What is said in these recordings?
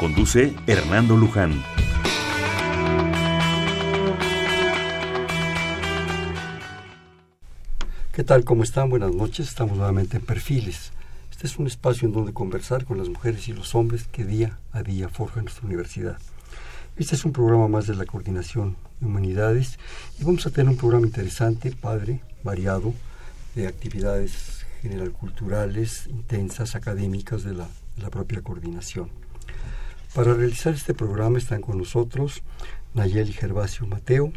Conduce Hernando Luján. ¿Qué tal? ¿Cómo están? Buenas noches. Estamos nuevamente en Perfiles. Este es un espacio en donde conversar con las mujeres y los hombres que día a día forjan nuestra universidad. Este es un programa más de la Coordinación de Humanidades y vamos a tener un programa interesante, padre, variado, de actividades general culturales, intensas, académicas de la, de la propia coordinación. Para realizar este programa están con nosotros Nayeli Gervasio Mateo.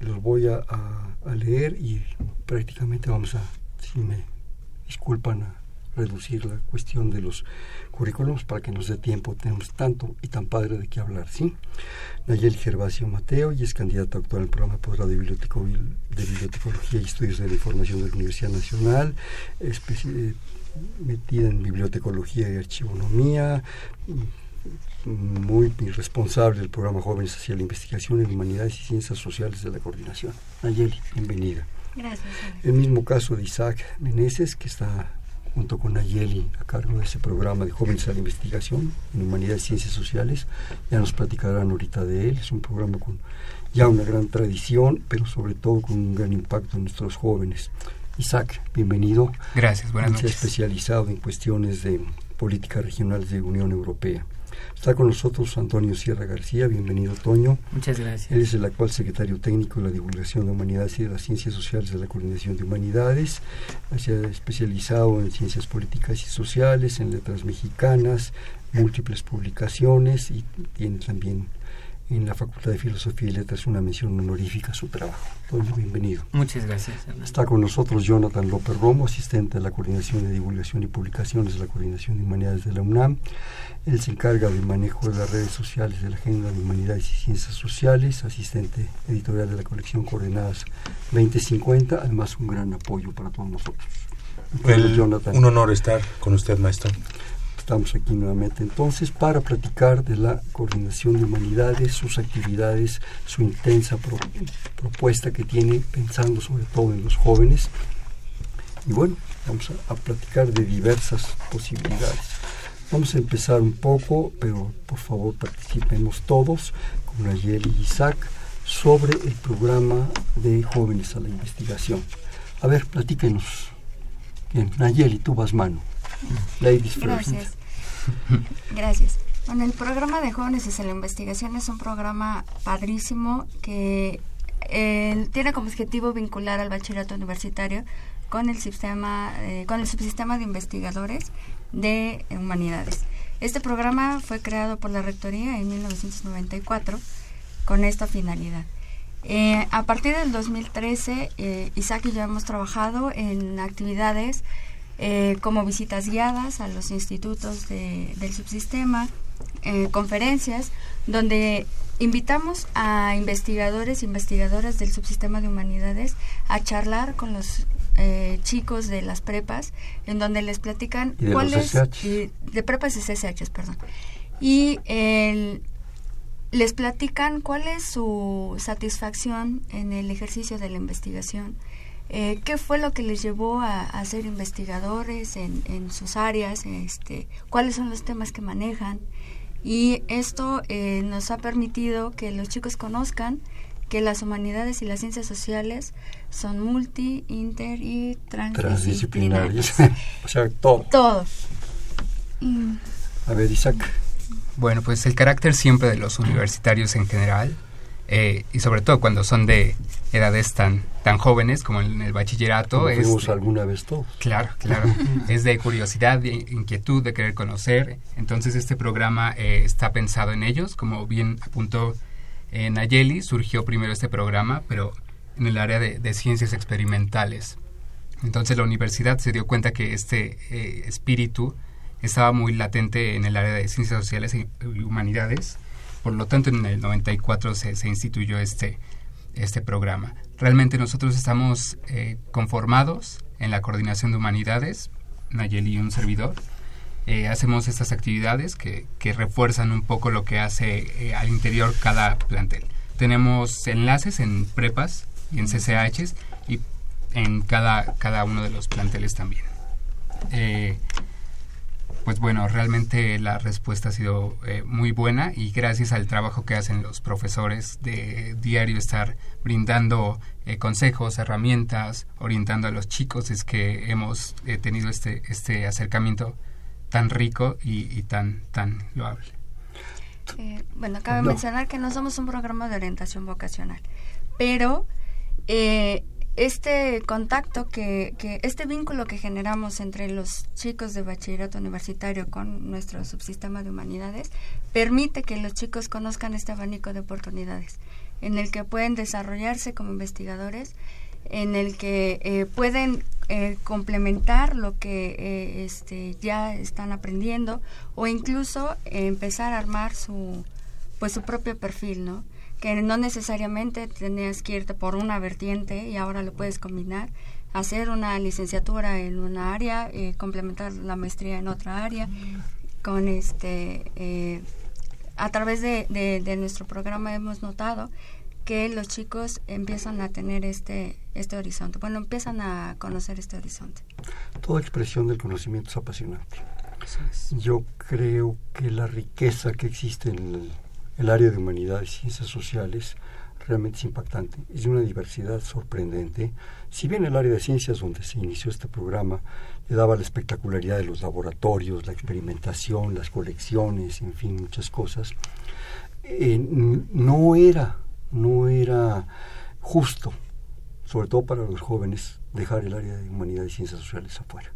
Los voy a, leer y prácticamente vamos a, si me disculpan, a reducir la cuestión de los currículums para que nos dé tiempo. Tenemos tanto y tan padre de qué hablar, ¿sí? Nayeli Gervasio Mateo y es candidata actual al programa posgrado de, de Bibliotecología y Estudios de la Información de la Universidad Nacional, eh, metida en bibliotecología y archivonomía, muy responsable del programa Jóvenes hacia la Investigación en Humanidades y Ciencias Sociales de la Coordinación. Nayeli, bienvenida. Gracias. El mismo caso de Isaac Meneses, que está junto con Nayeli a cargo de ese programa de Jóvenes a la Investigación en Humanidades y Ciencias Sociales. Ya nos platicarán ahorita de él. Es un programa con ya una gran tradición, pero sobre todo con un gran impacto en nuestros jóvenes. Isaac, bienvenido. Gracias, buenas noches. especializado en cuestiones de política regional de Unión Europea. Está con nosotros Antonio Sierra García, bienvenido Toño. Muchas gracias. Él es el actual secretario técnico de la divulgación de humanidades y de las ciencias sociales de la Coordinación de Humanidades, ha especializado en ciencias políticas y sociales, en letras mexicanas, múltiples publicaciones y tiene también en la Facultad de Filosofía y Letras una mención honorífica a su trabajo. Toño, bienvenido. Muchas gracias. Está con nosotros Jonathan López Romo, asistente de la Coordinación de Divulgación y Publicaciones de la Coordinación de Humanidades de la UNAM. Él se encarga del manejo de las redes sociales de la Agenda de Humanidades y Ciencias Sociales, asistente editorial de la colección Coordenadas 2050, además un gran apoyo para todos nosotros. un honor estar con usted, maestro. Estamos aquí nuevamente entonces para platicar de la coordinación de humanidades, sus actividades, su intensa propuesta que tiene pensando sobre todo en los jóvenes. Y bueno, vamos a, platicar de diversas posibilidades. Vamos a empezar un poco, pero por favor participemos todos con Nayeli y Isaac sobre el programa de jóvenes a la investigación. A ver, platíquenos. Nayeli, tú vas mano. Ladies Gracias. Gracias. Bueno, el programa de jóvenes hacia la investigación es un programa padrísimo que eh, tiene como objetivo vincular al bachillerato universitario con el sistema, eh, con el subsistema de investigadores de humanidades. Este programa fue creado por la rectoría en 1994 con esta finalidad. Eh, a partir del 2013, Isaac y yo hemos trabajado en actividades eh, como visitas guiadas a los institutos del subsistema, eh, conferencias, donde invitamos a investigadores e investigadoras del subsistema de humanidades a charlar con los eh, chicos de las prepas, en donde les platican cuáles de prepas y CSH, perdón, y les platican cuál es su satisfacción en el ejercicio de la investigación, eh, ¿Qué fue lo que les llevó a, ser investigadores en, sus áreas? Este, ¿Cuáles son los temas que manejan? Y esto eh, nos ha permitido que los chicos conozcan que las humanidades y las ciencias sociales son multi, inter y transdisciplinarias. o sea, todo. Todo. A ver, Isaac. Bueno, pues el carácter siempre de los universitarios en general eh, y sobre todo cuando son de edades tan tan jóvenes como en el bachillerato es alguna vez todos. Claro claro. Es de curiosidad de inquietud de querer conocer. Entonces este programa eh, está pensado en ellos. Como bien apuntó eh, Nayeli surgió primero este programa pero en el área de, ciencias experimentales. Entonces la universidad se dio cuenta que este espíritu estaba muy latente en el área de ciencias sociales y humanidades. Por lo tanto, en el 94 se, se instituyó este, este programa. Realmente nosotros estamos eh, conformados en la coordinación de humanidades, Nayeli y un servidor. Eh, hacemos estas actividades que, que, refuerzan un poco lo que hace eh, al interior cada plantel. Tenemos enlaces en prepas y en CCHs y en cada, cada uno de los planteles también. Pues bueno, realmente la respuesta ha sido muy buena y gracias al trabajo que hacen los profesores de diario estar brindando eh, consejos, herramientas, orientando a los chicos, es que hemos eh, tenido este, este acercamiento tan rico y, tan, tan loable. Eh, bueno, cabe mencionar que no somos un programa de orientación vocacional, pero este contacto que, que, este vínculo que generamos entre los chicos de bachillerato universitario con nuestro subsistema de humanidades permite que los chicos conozcan este abanico de oportunidades en el que pueden desarrollarse como investigadores, en el que eh, pueden eh, complementar lo que eh, este, ya están aprendiendo o incluso empezar a armar su pues su propio perfil, ¿no? Que no necesariamente tenías que irte por una vertiente y ahora lo puedes combinar, hacer una licenciatura en una área, complementar la maestría en otra área, con este a través de, de, nuestro programa hemos notado que los chicos empiezan a tener este, este horizonte, bueno, empiezan a conocer este horizonte. Toda expresión del conocimiento es apasionante. Yo creo que la riqueza que existe en el, área de humanidades y ciencias sociales realmente es impactante. Es de una diversidad sorprendente. Si bien el área de ciencias donde se inició este programa le daba la espectacularidad de los laboratorios, la experimentación, las colecciones, en fin, muchas cosas, eh, no era no era justo, sobre todo para los jóvenes, dejar el área de humanidad y ciencias sociales afuera.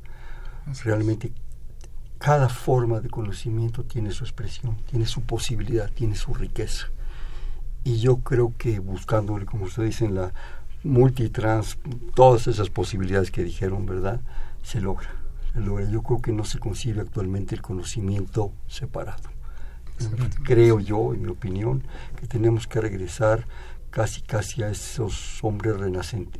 Realmente cada forma de conocimiento tiene su expresión, tiene su posibilidad, tiene su riqueza. Y yo creo que buscándole, como ustedes dicen, la multitrans, todas esas posibilidades que dijeron, ¿verdad? Se logra. Se logra. Yo creo que no se concibe actualmente el conocimiento separado creo yo, en mi opinión, que tenemos que regresar casi casi a esos hombres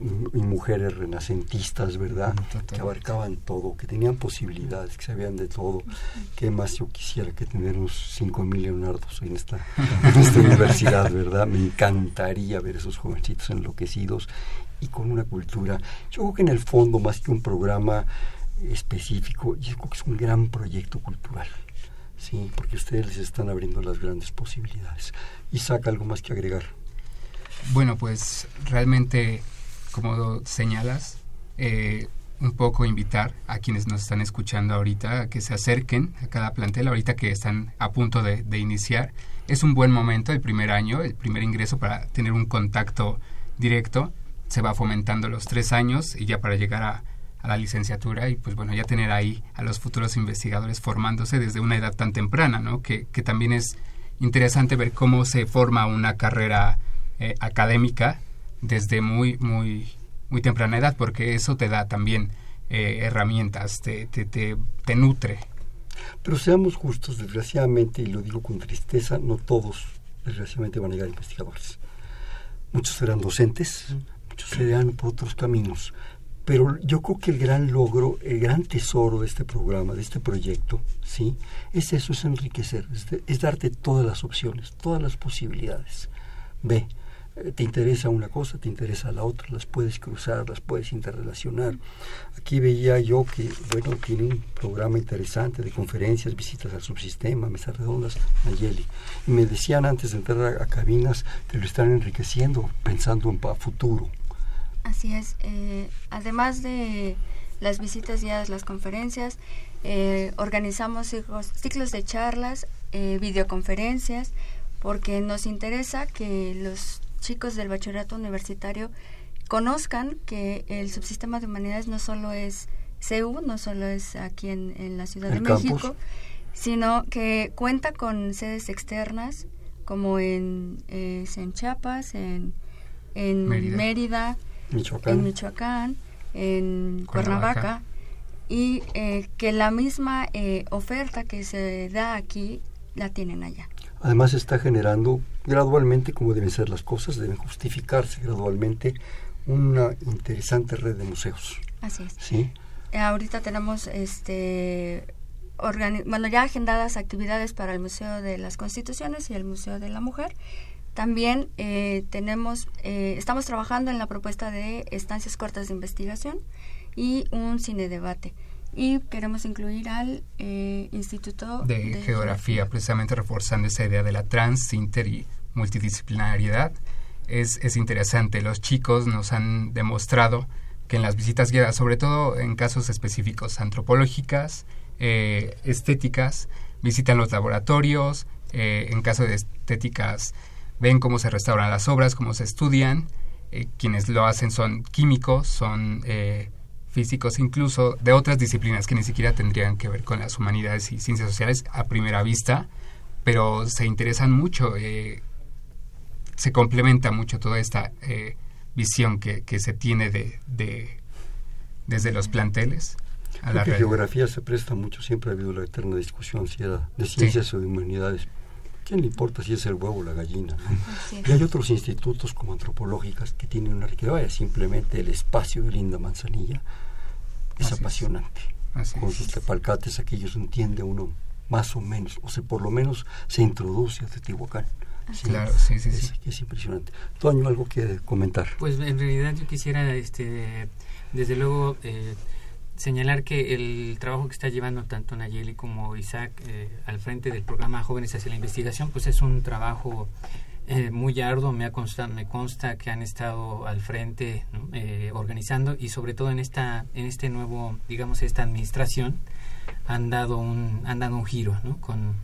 y mujeres renacentistas, ¿verdad? Que abarcaban todo, que tenían posibilidades, que sabían de todo. ¿Qué más yo quisiera que tener unos 5.000 Leonardos en esta, en esta universidad, ¿verdad? Me encantaría ver esos jovencitos enloquecidos y con una cultura. Yo creo que en el fondo, más que un programa específico, yo creo que es un gran proyecto cultural. Sí, porque ustedes les están abriendo las grandes posibilidades. Y saca algo más que agregar. Bueno, pues realmente, como señalas, eh, un poco invitar a quienes nos están escuchando ahorita a que se acerquen a cada plantel, ahorita que están a punto de, iniciar. Es un buen momento, el primer año, el primer ingreso para tener un contacto directo. Se va fomentando los tres años y ya para llegar a, a la licenciatura y pues bueno, ya tener ahí a los futuros investigadores formándose desde una edad tan temprana, ¿no? Que, que también es interesante ver cómo se forma una carrera eh, académica desde muy, muy, muy temprana edad, porque eso te da también eh, herramientas, te, te, te, te nutre. Pero seamos justos, desgraciadamente, y lo digo con tristeza, no todos desgraciadamente van a llegar investigadores. Muchos serán docentes, muchos serán por otros caminos. Pero yo creo que el gran logro, el gran tesoro de este programa, de este proyecto, ¿sí? Es eso, es enriquecer, es, darte todas las opciones, todas las posibilidades. Ve, te interesa una cosa, te interesa la otra, las puedes cruzar, las puedes interrelacionar. Aquí veía yo que, bueno, tiene un programa interesante de conferencias, visitas al subsistema, mesas redondas, Nayeli. Y me decían antes de entrar a, cabinas que lo están enriqueciendo, pensando en futuro. Así es. Eh, además de las visitas guiadas, las conferencias, eh, organizamos ciclos, de charlas, eh, videoconferencias, porque nos interesa que los chicos del bachillerato universitario conozcan que el subsistema de humanidades no solo es CEU, no solo es aquí en, la Ciudad de México, sino que cuenta con sedes externas como en, en Chiapas, en, en Mérida Michoacán. en Michoacán, en Cuernavaca. y eh, que la misma eh, oferta que se da aquí la tienen allá. Además está generando gradualmente, como deben ser las cosas, deben justificarse gradualmente una interesante red de museos. Así es. ¿Sí? Eh, ahorita tenemos este bueno, ya agendadas actividades para el Museo de las Constituciones y el Museo de la Mujer. También eh, tenemos, eh, estamos trabajando en la propuesta de estancias cortas de investigación y un cine debate. Y queremos incluir al Instituto de, de Geografía, precisamente reforzando esa idea de la trans, inter y multidisciplinariedad. Es, es interesante. Los chicos nos han demostrado que en las visitas guiadas, sobre todo en casos específicos antropológicas, eh, estéticas, visitan los laboratorios, eh, en caso de estéticas ven cómo se restauran las obras, cómo se estudian, eh, quienes lo hacen son químicos, son físicos, incluso de otras disciplinas que ni siquiera tendrían que ver con las humanidades y ciencias sociales a primera vista, pero se interesan mucho, se complementa mucho toda esta visión que, que se tiene de, de, desde los planteles. A la geografía se presta mucho, siempre ha habido la eterna discusión si era de ciencias o de humanidades. ¿Quién le importa si es el huevo o la gallina? Y hay otros institutos como antropológicas que tienen una riqueza, simplemente el espacio de Linda Manzanilla es apasionante. Con sus tepalcates aquellos entiende uno más o menos, o sea, por lo menos se introduce a Teotihuacán. Claro, sí, sí, es, sí. Es impresionante. Toño, ¿algo que comentar? Pues en realidad yo quisiera, este, desde luego, eh, señalar que el trabajo que está llevando tanto Nayeli como Isaac eh, al frente del programa Jóvenes hacia la Investigación, pues es un trabajo eh, muy arduo, me, consta, me consta que han estado al frente organizando y sobre todo en esta en este nuevo, digamos, esta administración han dado un, han dado un giro ¿no? con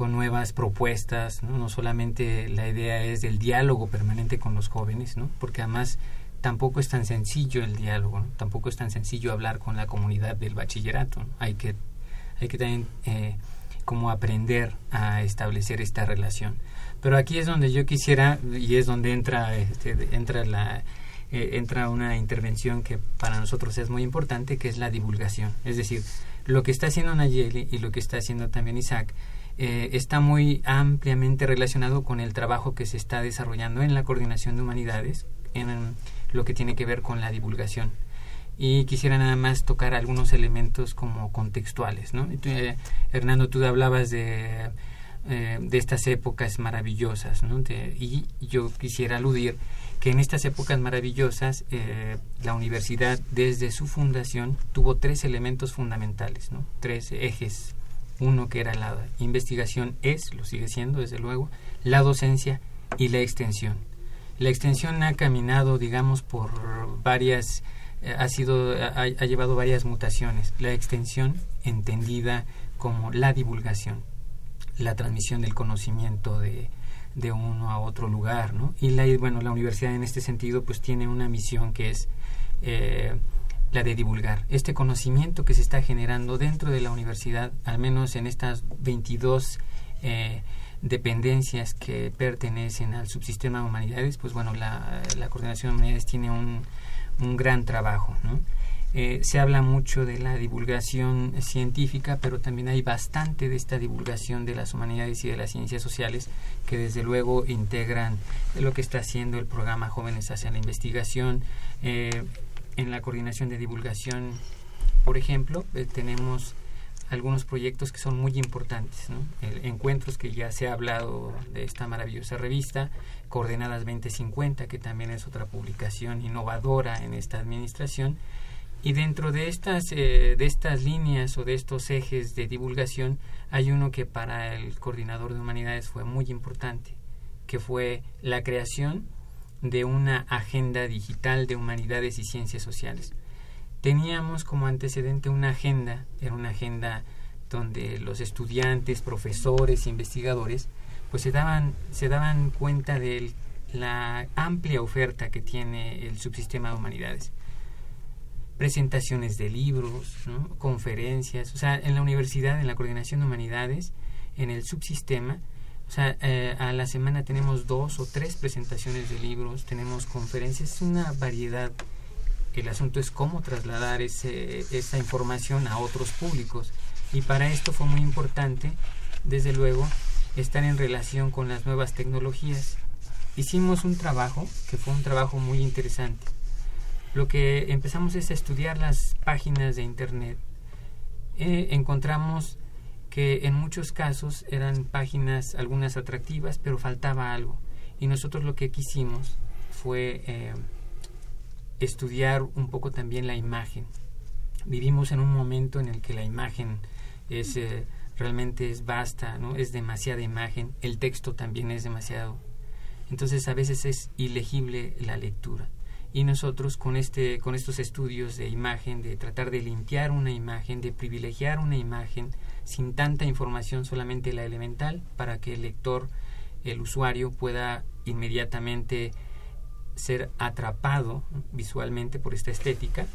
con nuevas propuestas, ¿no? solamente la idea es del diálogo permanente con los jóvenes, ¿no? porque además tampoco es tan sencillo el diálogo, tampoco es tan sencillo hablar con la comunidad del bachillerato, hay que hay que también eh, como aprender a establecer esta relación. Pero aquí es donde yo quisiera y es donde entra este, entra la eh, entra una intervención que para nosotros es muy importante, que es la divulgación. Es decir, lo que está haciendo Nayeli y lo que está haciendo también Isaac eh, está muy ampliamente relacionado con el trabajo que se está desarrollando en la coordinación de humanidades, en lo que tiene que ver con la divulgación. Y quisiera nada más tocar algunos elementos como contextuales. ¿no? Eh, Hernando, tú hablabas de, eh, de estas épocas maravillosas, ¿no? y yo quisiera aludir que en estas épocas maravillosas la universidad desde su fundación tuvo tres elementos fundamentales, ¿no? tres ejes uno que era la investigación es, lo sigue siendo desde luego, la docencia y la extensión. La extensión ha caminado, digamos, por varias, eh, ha sido, ha, llevado varias mutaciones. La extensión entendida como la divulgación, la transmisión del conocimiento de, de uno a otro lugar, ¿no? Y la, bueno, la universidad en este sentido pues tiene una misión que es eh, la de divulgar. Este conocimiento que se está generando dentro de la universidad, al menos en estas 22 eh, dependencias que pertenecen al subsistema de humanidades, pues bueno, la, coordinación de humanidades tiene un, un gran trabajo, ¿no? Eh, se habla mucho de la divulgación científica, pero también hay bastante de esta divulgación de las humanidades y de las ciencias sociales que desde luego integran lo que está haciendo el programa Jóvenes hacia la Investigación, eh, en la coordinación de divulgación, por ejemplo, eh, tenemos algunos proyectos que son muy importantes, encuentros que ya se ha hablado de esta maravillosa revista, Coordenadas 2050, que también es otra publicación innovadora en esta administración, y dentro de estas, eh, de estas líneas o de estos ejes de divulgación hay uno que para el coordinador de humanidades fue muy importante, que fue la creación de una agenda digital de humanidades y ciencias sociales. Teníamos como antecedente una agenda, era una agenda donde los estudiantes, profesores, investigadores, pues se daban, se daban cuenta de la amplia oferta que tiene el subsistema de humanidades. Presentaciones de libros, conferencias, o sea, en la universidad, en la coordinación de humanidades, en el subsistema, o sea, eh, a la semana tenemos dos o tres presentaciones de libros, tenemos conferencias, es una variedad el asunto es cómo trasladar ese, esa información a otros públicos. Y para esto fue muy importante, desde luego, estar en relación con las nuevas tecnologías. Hicimos un trabajo que fue un trabajo muy interesante. Lo que empezamos es a estudiar las páginas de Internet. Eh, encontramos que en muchos casos eran páginas algunas atractivas, pero faltaba algo. Y nosotros lo que quisimos fue eh, estudiar un poco también la imagen. Vivimos en un momento en el que la imagen es eh, realmente es vasta, ¿no? Es demasiada imagen, el texto también es demasiado. Entonces a veces es ilegible la lectura. Y nosotros con este con estos estudios de imagen, de tratar de limpiar una imagen, de privilegiar una imagen sin tanta información, solamente la elemental para que el lector, el usuario pueda inmediatamente ser atrapado visualmente por esta estética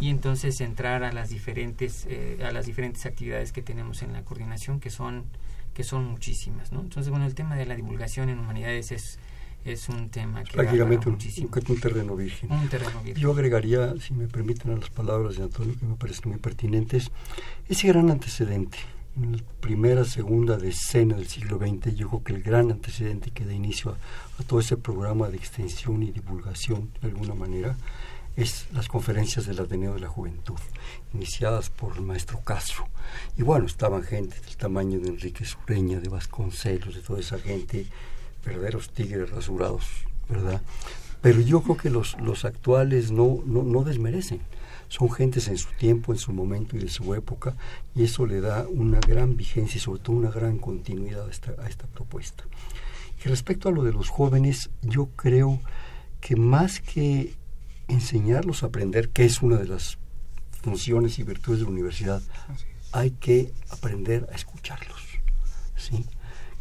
y entonces entrar a las diferentes eh, a las diferentes actividades que tenemos en la coordinación que son que son muchísimas ¿no? entonces bueno el tema de la divulgación en humanidades es es un tema que prácticamente un, un, terreno virgen. un terreno virgen yo agregaría si me permiten a las palabras de Antonio que me parecen muy pertinentes ese gran antecedente en la primera, segunda decena del siglo XX, yo creo que el gran antecedente que da inicio a, todo ese programa de extensión y divulgación, de alguna manera, es las conferencias del Ateneo de la Juventud, iniciadas por el maestro Castro. Y bueno, estaban gente del tamaño de Enrique Sureña, de Vasconcelos, de toda esa gente, verdaderos tigres rasurados, ¿verdad? Pero yo creo que los, los actuales no, no, no desmerecen son gentes en su tiempo, en su momento y de su época, y eso le da una gran vigencia y sobre todo una gran continuidad a esta, a esta propuesta. Y respecto a lo de los jóvenes, yo creo que más que enseñarlos a aprender, que es una de las funciones y virtudes de la universidad, hay que aprender a escucharlos, ¿sí?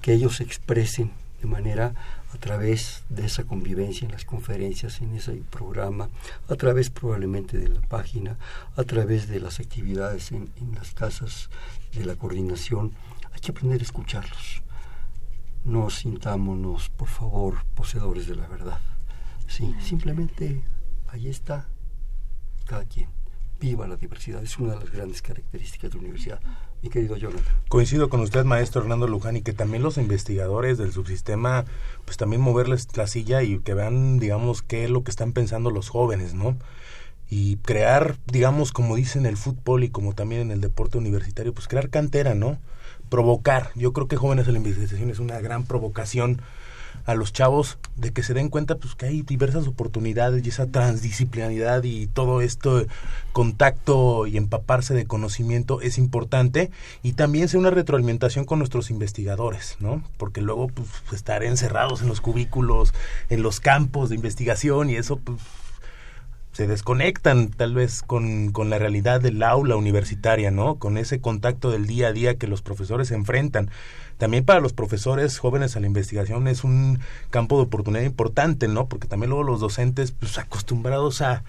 que ellos se expresen de manera a través de esa convivencia en las conferencias, en ese programa, a través probablemente de la página, a través de las actividades en, las casas de la coordinación. Hay que aprender a escucharlos. No sintámonos, por favor, poseedores de la verdad. Sí, simplemente ahí está cada quien. Viva la diversidad, es una de las grandes características de la universidad querido. Coincido con usted, maestro Hernando Luján, y que también los investigadores del subsistema, pues también moverles la silla y que vean, digamos, qué es lo que están pensando los jóvenes, ¿no? Y crear, digamos, como dicen el fútbol y como también en el deporte universitario, pues crear cantera, ¿no? Provocar. Yo creo que Jóvenes en la Investigación es una gran provocación a los chavos de que se den cuenta pues que hay diversas oportunidades y esa transdisciplinaridad y todo esto contacto y empaparse de conocimiento es importante y también sea una retroalimentación con nuestros investigadores, ¿no? Porque luego pues estar encerrados en los cubículos, en los campos de investigación y eso pues se desconectan tal vez con, con, la realidad del aula universitaria, ¿no? Con ese contacto del día a día que los profesores enfrentan también para los profesores jóvenes a la investigación es un campo de oportunidad importante, ¿no? Porque también luego los docentes, pues acostumbrados a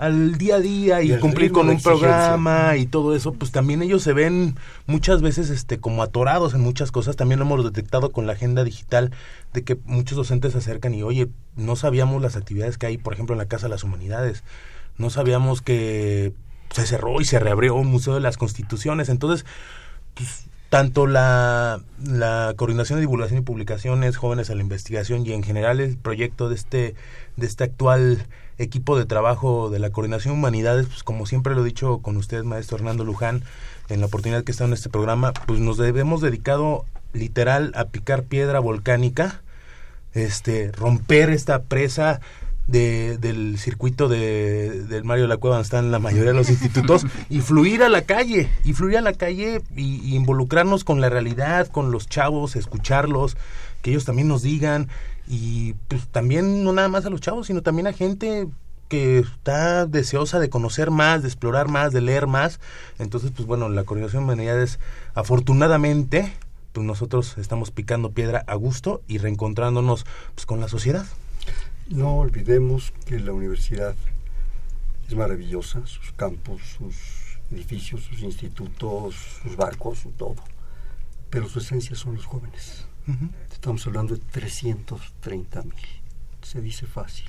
al día a día y, cumplir con un programa y todo eso, pues también ellos se ven muchas veces este como atorados en muchas cosas. También lo hemos detectado con la agenda digital de que muchos docentes se acercan y, oye, no sabíamos las actividades que hay, por ejemplo, en la Casa de las Humanidades. No sabíamos que se cerró y se reabrió un Museo de las Constituciones. Entonces, pues tanto la, la, coordinación de divulgación y publicaciones, jóvenes a la investigación y en general el proyecto de este, de este actual equipo de trabajo de la coordinación humanidades, pues como siempre lo he dicho con usted, maestro Hernando Luján, en la oportunidad que está en este programa, pues nos debemos dedicado literal a picar piedra volcánica, este, romper esta presa, de, del circuito de, del Mario de la Cueva donde están la mayoría de los institutos y fluir a la calle, y fluir a la calle y, involucrarnos con la realidad, con los chavos, escucharlos, que ellos también nos digan y pues también no nada más a los chavos, sino también a gente que está deseosa de conocer más, de explorar más, de leer más. Entonces, pues bueno, la coordinación de humanidades, afortunadamente, pues nosotros estamos picando piedra a gusto y reencontrándonos pues, con la sociedad. No olvidemos que la universidad es maravillosa, sus campos, sus edificios, sus institutos, sus barcos, su todo. Pero su esencia son los jóvenes. Estamos hablando de 330 mil. Se dice fácil.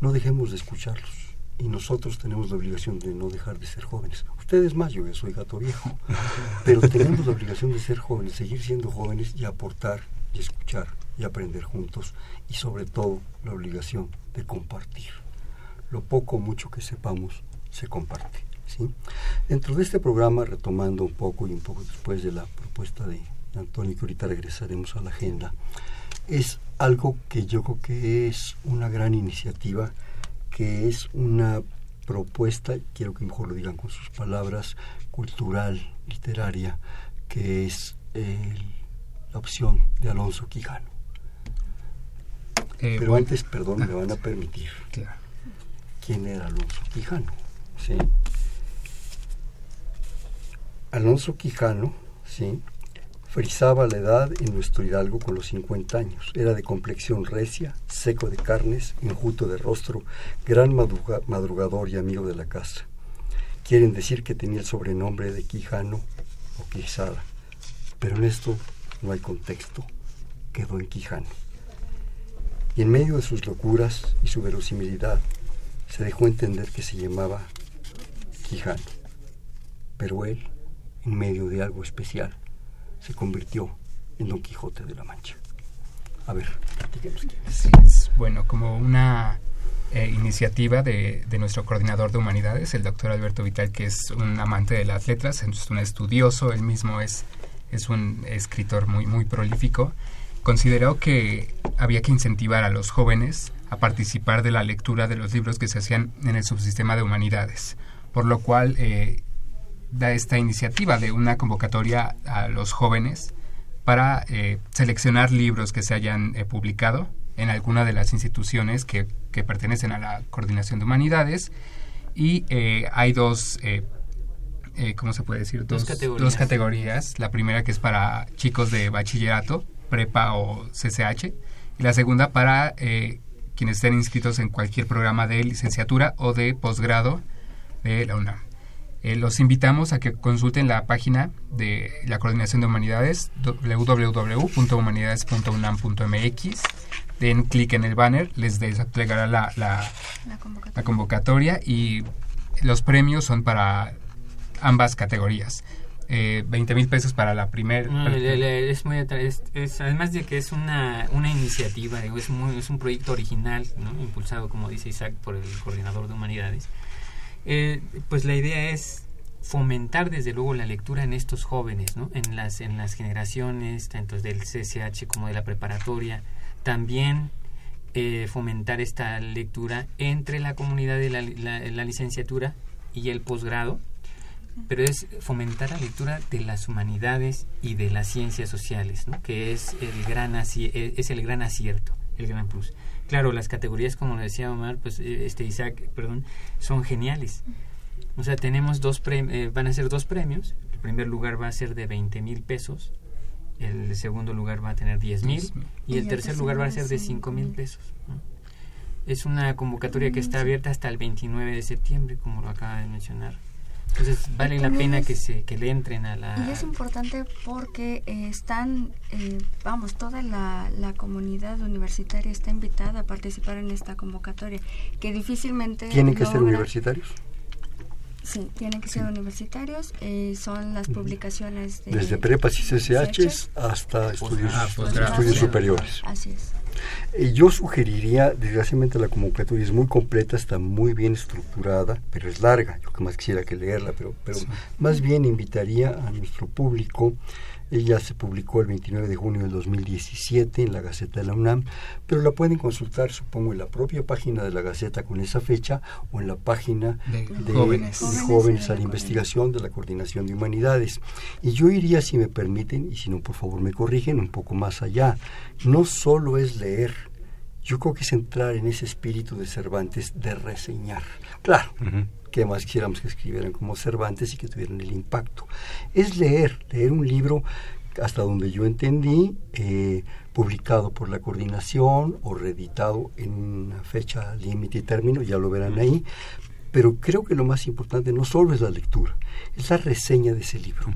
No dejemos de escucharlos. y nosotros tenemos la obligación de no dejar de ser jóvenes. Ustedes más, yo ya soy gato viejo, pero tenemos la obligación de ser jóvenes, seguir siendo jóvenes y aportar y escuchar y aprender juntos y sobre todo la obligación de compartir. Lo poco o mucho que sepamos se comparte. ¿sí? Dentro de este programa, retomando un poco y un poco después de la propuesta de Antonio, que ahorita regresaremos a la agenda, es algo que yo creo que es una gran iniciativa, que es una propuesta, quiero que mejor lo digan con sus palabras, cultural, literaria, que es la opción de Alonso Quijano. Eh, Pero antes, perdón, me van a permitir. ¿Quién era Alonso Quijano? ¿Sí? Alonso Quijano, ¿sí? Frisaba la edad en nuestro Hidalgo con los 50 años. Era de complexión recia, seco de carnes, enjuto de rostro, gran madrugador y amigo de la casa. Quieren decir que tenía el sobrenombre de Quijano o Quijada, pero en esto no hay contexto. Quedó en Quijano. Y en medio de sus locuras y su verosimilidad, se dejó entender que se llamaba Quijano. Pero él, en medio de algo especial, se convirtió en Don Quijote de la Mancha. A ver, platíquenos quién Sí, bueno, como una eh, iniciativa de, nuestro coordinador de humanidades, el doctor Alberto Vital, que es un amante de las letras, es un estudioso, él mismo es, es un escritor muy, muy prolífico, consideró que había que incentivar a los jóvenes a participar de la lectura de los libros que se hacían en el subsistema de humanidades, por lo cual eh, da esta iniciativa de una convocatoria a los jóvenes para eh, seleccionar libros que se hayan eh, publicado en alguna de las instituciones que, pertenecen a la Coordinación de Humanidades y hay dos, ¿cómo se puede decir? Dos, categorías. categorías. La primera que es para chicos de bachillerato, prepa o CCH y la segunda para quienes estén inscritos en cualquier programa de licenciatura o de posgrado de la UNAM. Eh, los invitamos a que consulten la página de la Coordinación de Humanidades, www.humanidades.unam.mx. Den clic en el banner, les desplegará la, la, convocatoria. y los premios son para ambas categorías. Eh, 20 mil pesos para la primera. es muy además de que es una, una iniciativa, es, es un proyecto original, impulsado, como dice Isaac, por el coordinador de humanidades. Eh, pues la idea es fomentar desde luego la lectura en estos jóvenes, ¿no? en, las, en las generaciones, tanto del CCH como de la preparatoria, también eh, fomentar esta lectura entre la comunidad de la, licenciatura y el posgrado, pero es fomentar la lectura de las humanidades y de las ciencias sociales, ¿no? que es el gran e, es el gran acierto, el gran plus. Claro, las categorías, como decía Omar, pues eh, este Isaac, perdón, son geniales. O sea, tenemos dos eh, van a ser dos premios. El primer lugar va a ser de 20 mil pesos, el segundo lugar va a tener 10 mil y, el tercer lugar va a ser de 5 mil pesos. Es una convocatoria que está abierta hasta el 29 de septiembre, como lo acaba de mencionar. Entonces vale la pena que se que le entren a la... Y es importante porque eh, están, eh, vamos, toda la, la, comunidad universitaria está invitada a participar en esta convocatoria, que difícilmente... ¿Tienen que ser universitarios? Sí, tienen que ser universitarios. Eh, son las publicaciones de... Desde prepas y CCHs hasta estudios, ah, estudios superiores. Así es. Eh, yo sugeriría, desgraciadamente la convocatoria es muy completa, está muy bien estructurada, pero es larga. Yo que más quisiera que leerla, pero, pero más bien invitaría a nuestro público ella se publicó el 29 de junio del 2017 en la Gaceta de la UNAM, pero la pueden consultar, supongo, en la propia página de la Gaceta con esa fecha o en la página de, jóvenes. de jóvenes a la investigación de la Coordinación de Humanidades. Y yo iría, si me permiten, y si no, por favor me corrigen, un poco más allá. No solo es leer, yo creo que es entrar en ese espíritu de Cervantes de reseñar. Claro, que más quisiéramos que escribieran como Cervantes y que tuvieran el impacto. Es leer, leer un libro, hasta donde yo entendí, eh, publicado por la coordinación o reeditado en una fecha límite y término, ya lo verán ahí, pero creo que lo más importante no solo es la lectura, es la reseña de ese libro,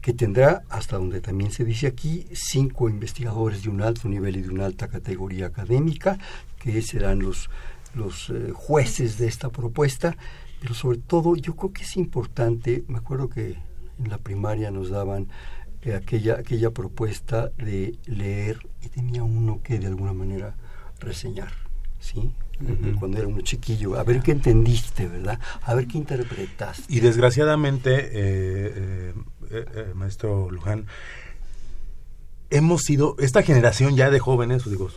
que tendrá, hasta donde también se dice aquí, cinco investigadores de un alto nivel y de una alta categoría académica, que serán los los eh, jueces de esta propuesta, pero sobre todo yo creo que es importante, me acuerdo que en la primaria nos daban eh, aquella, aquella propuesta de leer y tenía uno que de alguna manera reseñar, ¿sí? Cuando era un chiquillo, a ver qué entendiste, ¿verdad? A ver qué interpretaste. Y desgraciadamente, eh, maestro Luján, hemos sido, esta generación ya de jóvenes, digo,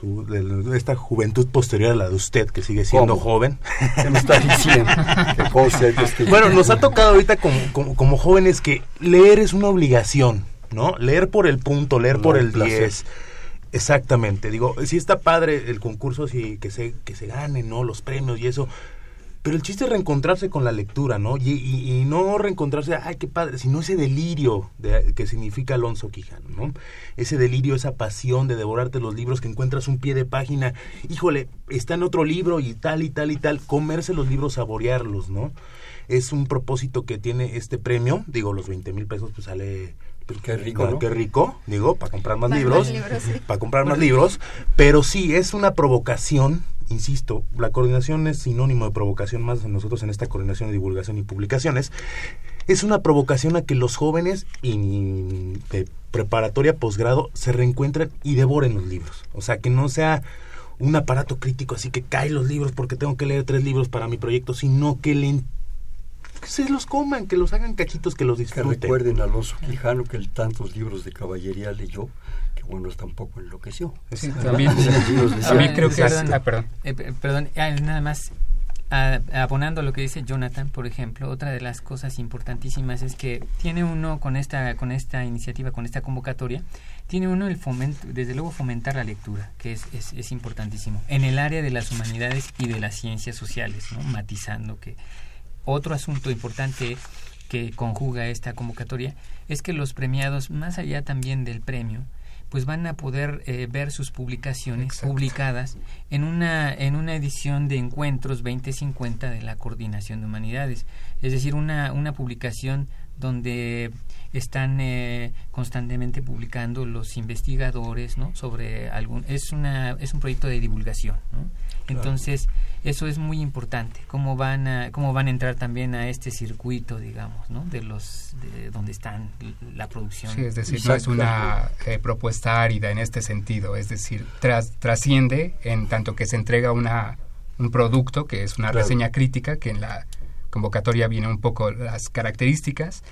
esta juventud posterior a la de usted, que sigue siendo joven. me está diciendo? bueno, nos ha tocado ahorita como, como, jóvenes que leer es una obligación, ¿no? Leer por el punto, leer por el 10. Exactamente, digo, si está padre el concurso, sí, que se, que se gane, ¿no? Los premios y eso, pero el chiste es reencontrarse con la lectura, ¿no? Y, no reencontrarse, ay, qué padre, sino ese delirio de, que significa Alonso Quijano, ¿no? Ese delirio, esa pasión de devorarte los libros, que encuentras un pie de página, híjole, está en otro libro y tal y tal y tal, comerse los libros, saborearlos, ¿no? Es un propósito que tiene este premio, digo, los 20 mil pesos pues sale qué rico, qué rico, digo, para comprar más libros, para comprar más libros, pero sí es una provocación insisto, la coordinación es sinónimo de provocación más de nosotros en esta coordinación de divulgación y publicaciones. Es una provocación a que los jóvenes y de preparatoria posgrado se reencuentren y devoren los libros. O sea, que no sea un aparato crítico así que cae los libros porque tengo que leer tres libros para mi proyecto, sino que le se los coman, que los hagan cachitos, que los disfruten. Que recuerden a Alonso Quijano que el tantos libros de caballería leyó bueno, tampoco enloqueció. Sí, también, también creo que... Perdón, ah, perdón. Eh, perdón ah, nada más abonando lo que dice Jonathan, por ejemplo, otra de las cosas importantísimas es que tiene uno con esta con esta iniciativa, con esta convocatoria, tiene uno el fomento, desde luego fomentar la lectura, que es, es, es importantísimo, en el área de las humanidades y de las ciencias sociales, ¿no? matizando que otro asunto importante que conjuga esta convocatoria es que los premiados, más allá también del premio, pues van a poder eh, ver sus publicaciones publicadas en una, en una edición de Encuentros 2050 de la Coordinación de Humanidades. Es decir, una, una publicación donde están eh, constantemente publicando los investigadores no sobre algún es una es un proyecto de divulgación ¿no? entonces eso es muy importante cómo van a cómo van a entrar también a este circuito digamos no de los de donde están la producción. Sí, es decir no es una eh, propuesta árida en este sentido es decir trasciende en tanto que se entrega una un producto que es una reseña crítica que en la convocatoria viene un poco las características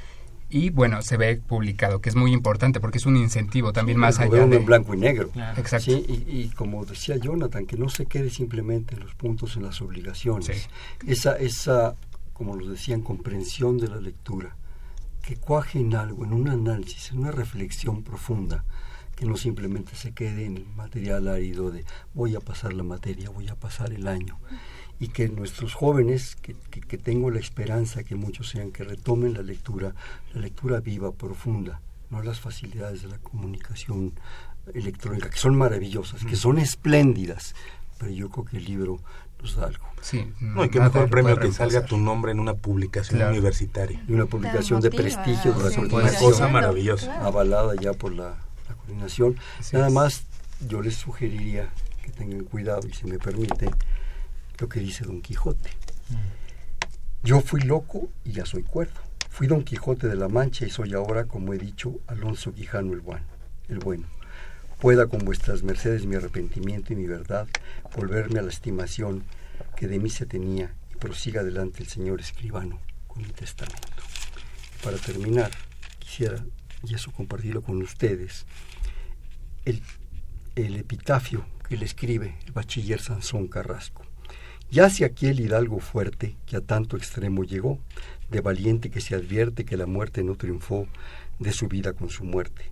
y bueno, se ve publicado, que es muy importante porque es un incentivo también más allá de... en blanco y negro. Exacto. y, como decía Jonathan, que no se quede simplemente en los puntos, en las obligaciones. Esa, esa, como lo decían, comprensión de la lectura, que cuaje en algo, en un análisis, en una reflexión profunda, que no simplemente se quede en el material árido de voy a pasar la materia, voy a pasar el año y que nuestros jóvenes, que, que, tengo la esperanza que muchos sean, que retomen la lectura, la lectura viva, profunda, no las facilidades de la comunicación electrónica, que son maravillosas, que son espléndidas, pero yo creo que el libro nos da algo. Sí, no, hay que mejor premio que salga tu nombre en una publicación universitaria. Y una publicación de prestigio, una cosa maravillosa. Avalada ya por la, coordinación. Nada más yo les sugeriría que tengan cuidado y si me permite, lo que dice Don Quijote. Yo fui loco y ya soy cuerdo. Fui Don Quijote de la Mancha y soy ahora, como he dicho, Alonso Quijano el bueno. El bueno. Pueda con vuestras mercedes mi arrepentimiento y mi verdad volverme a la estimación que de mí se tenía y prosiga adelante el señor escribano con mi testamento. Para terminar, quisiera, y eso compartirlo con ustedes, el, el epitafio que le escribe el bachiller Sansón Carrasco. Yace aquí el hidalgo fuerte que a tanto extremo llegó, de valiente que se advierte que la muerte no triunfó de su vida con su muerte.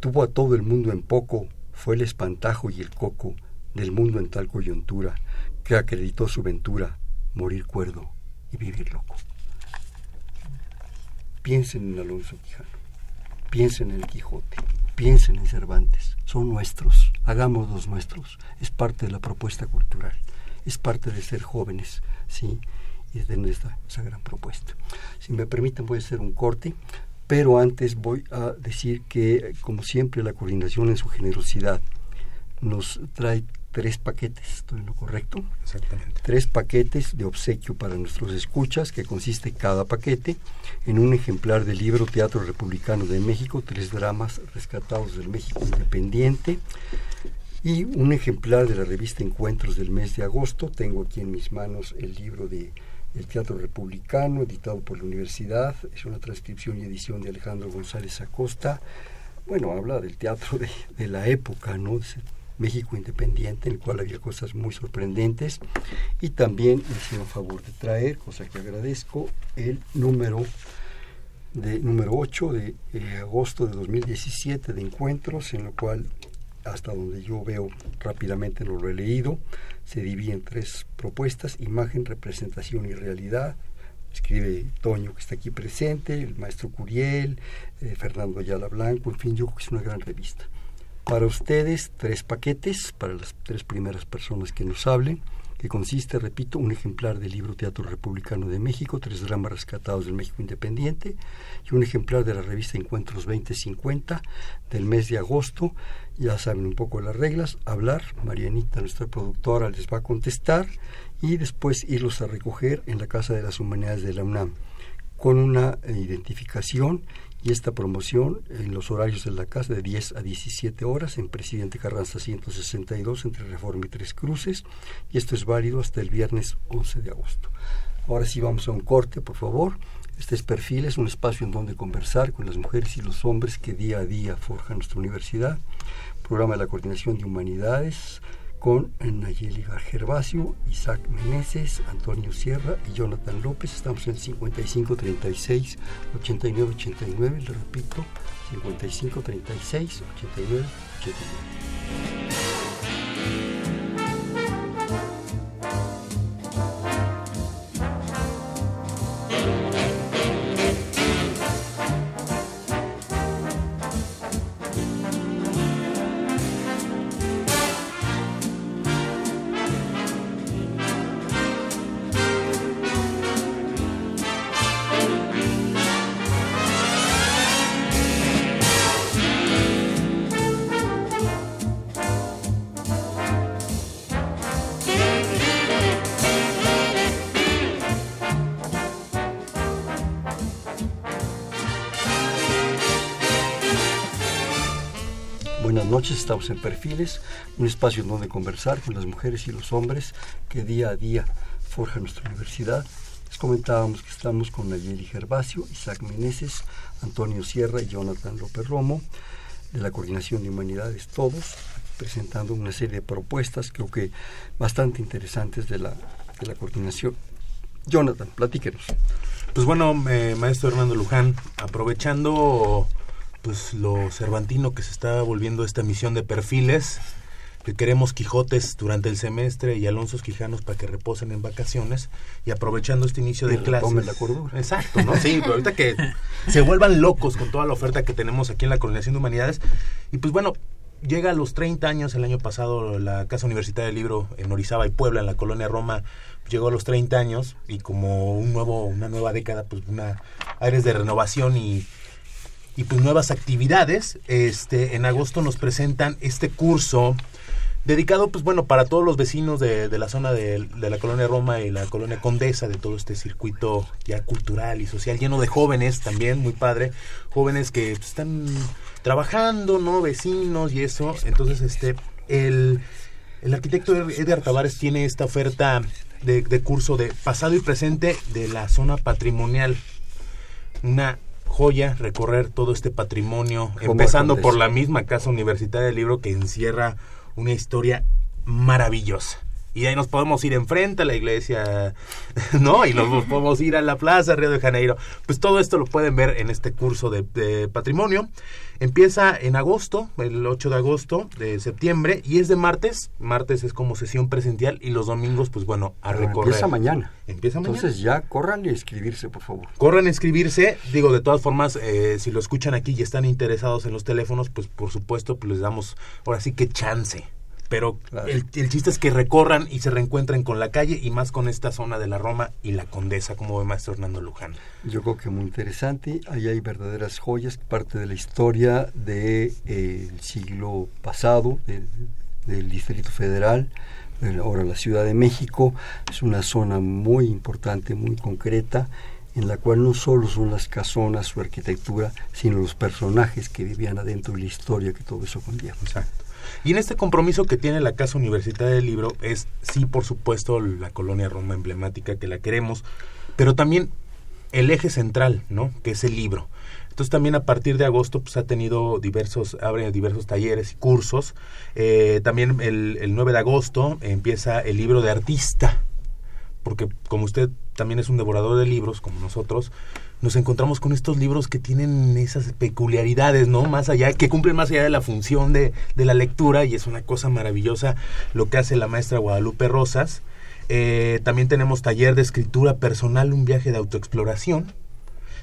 Tuvo a todo el mundo en poco, fue el espantajo y el coco del mundo en tal coyuntura, que acreditó su ventura, morir cuerdo y vivir loco. Piensen en Alonso Quijano, piensen en el Quijote, piensen en Cervantes, son nuestros, hagámoslos nuestros, es parte de la propuesta cultural es parte de ser jóvenes, ¿sí? Y de nuestra esa gran propuesta. Si me permiten, voy a hacer un corte, pero antes voy a decir que, como siempre, la coordinación en su generosidad nos trae tres paquetes, ¿estoy en lo correcto? Exactamente. Tres paquetes de obsequio para nuestros escuchas, que consiste cada paquete en un ejemplar del libro Teatro Republicano de México, tres dramas rescatados del México Independiente, y un ejemplar de la revista Encuentros del mes de agosto. Tengo aquí en mis manos el libro de El Teatro Republicano, editado por la universidad. Es una transcripción y edición de Alejandro González Acosta. Bueno, habla del teatro de, de la época, ¿no? México Independiente, en el cual había cosas muy sorprendentes. Y también hicieron favor de traer, cosa que agradezco, el número de número 8 de eh, agosto de 2017 de encuentros, en lo cual hasta donde yo veo rápidamente no lo he leído, se divide en tres propuestas, imagen, representación y realidad. Escribe Toño, que está aquí presente, el maestro Curiel, eh, Fernando Ayala Blanco, en fin, yo creo que es una gran revista. Para ustedes, tres paquetes, para las tres primeras personas que nos hablen, que consiste, repito, un ejemplar del libro Teatro Republicano de México, tres dramas rescatados del México Independiente, y un ejemplar de la revista Encuentros 2050 del mes de agosto. Ya saben un poco las reglas, hablar, Marianita, nuestra productora, les va a contestar, y después irlos a recoger en la Casa de las Humanidades de la UNAM, con una identificación y esta promoción en los horarios de la casa de 10 a 17 horas en Presidente Carranza 162 entre Reforma y Tres Cruces y esto es válido hasta el viernes 11 de agosto. Ahora sí vamos a un corte, por favor. Este es Perfil, es un espacio en donde conversar con las mujeres y los hombres que día a día forjan nuestra universidad. Programa de la Coordinación de Humanidades, con Nayeli Gervasio, Isaac Meneses, Antonio Sierra y Jonathan López. Estamos en 55 36 89 89, le repito, 55 36 89 89. Estamos en Perfiles, un espacio en donde conversar con las mujeres y los hombres que día a día forjan nuestra universidad. Les comentábamos que estamos con Nayeli Gervasio, Isaac Meneses, Antonio Sierra y Jonathan López Romo, de la Coordinación de Humanidades Todos, presentando una serie de propuestas, creo que bastante interesantes de la, de la coordinación. Jonathan, platíquenos. Pues bueno, eh, maestro Hernando Luján, aprovechando pues lo cervantino que se está volviendo esta misión de perfiles que queremos Quijotes durante el semestre y Alonso Quijanos para que reposen en vacaciones y aprovechando este inicio de clases. la cordura. Exacto, ¿no? Sí, pero ahorita que se vuelvan locos con toda la oferta que tenemos aquí en la Coordinación de Humanidades. Y pues bueno, llega a los 30 años el año pasado la Casa Universitaria del Libro en Orizaba y Puebla, en la colonia Roma, llegó a los 30 años y como un nuevo, una nueva década, pues una aires de renovación y y pues nuevas actividades. Este, en agosto nos presentan este curso dedicado pues bueno para todos los vecinos de, la zona de, de, la colonia Roma y la colonia Condesa de todo este circuito ya cultural y social lleno de jóvenes también muy padre jóvenes que pues, están trabajando no vecinos y eso entonces este el, el arquitecto Edgar Tavares tiene esta oferta de, de curso de pasado y presente de la zona patrimonial una joya recorrer todo este patrimonio, empezando por la misma Casa Universitaria del Libro que encierra una historia maravillosa. Y ahí nos podemos ir enfrente a la iglesia, ¿no? Y nos podemos ir a la plaza Río de Janeiro. Pues todo esto lo pueden ver en este curso de, de patrimonio. Empieza en agosto, el 8 de agosto de septiembre, y es de martes. Martes es como sesión presencial y los domingos, pues bueno, a recorrer. Empieza mañana. Empieza mañana. Entonces ya corran y escribirse, por favor. Corran a inscribirse. Digo, de todas formas, eh, si lo escuchan aquí y están interesados en los teléfonos, pues por supuesto, pues les damos ahora sí que chance pero el, el, chiste es que recorran y se reencuentren con la calle y más con esta zona de la Roma y la Condesa, como ve maestro Hernando Luján. Yo creo que muy interesante, ahí hay verdaderas joyas, parte de la historia del de, eh, siglo pasado, de, del Distrito Federal, ahora la Ciudad de México. Es una zona muy importante, muy concreta, en la cual no solo son las casonas, su arquitectura, sino los personajes que vivían adentro y la historia que todo eso conlleva. Exacto. Y en este compromiso que tiene la Casa Universitaria del Libro es, sí, por supuesto, la colonia Roma emblemática que la queremos, pero también el eje central, ¿no? Que es el libro. Entonces también a partir de agosto pues ha tenido diversos, abre diversos talleres y cursos. Eh, también el, el 9 de agosto empieza el libro de artista, porque como usted también es un devorador de libros, como nosotros, nos encontramos con estos libros que tienen esas peculiaridades, ¿no? Más allá, que cumplen más allá de la función de, de la lectura y es una cosa maravillosa lo que hace la maestra Guadalupe Rosas. Eh, también tenemos taller de escritura personal, un viaje de autoexploración,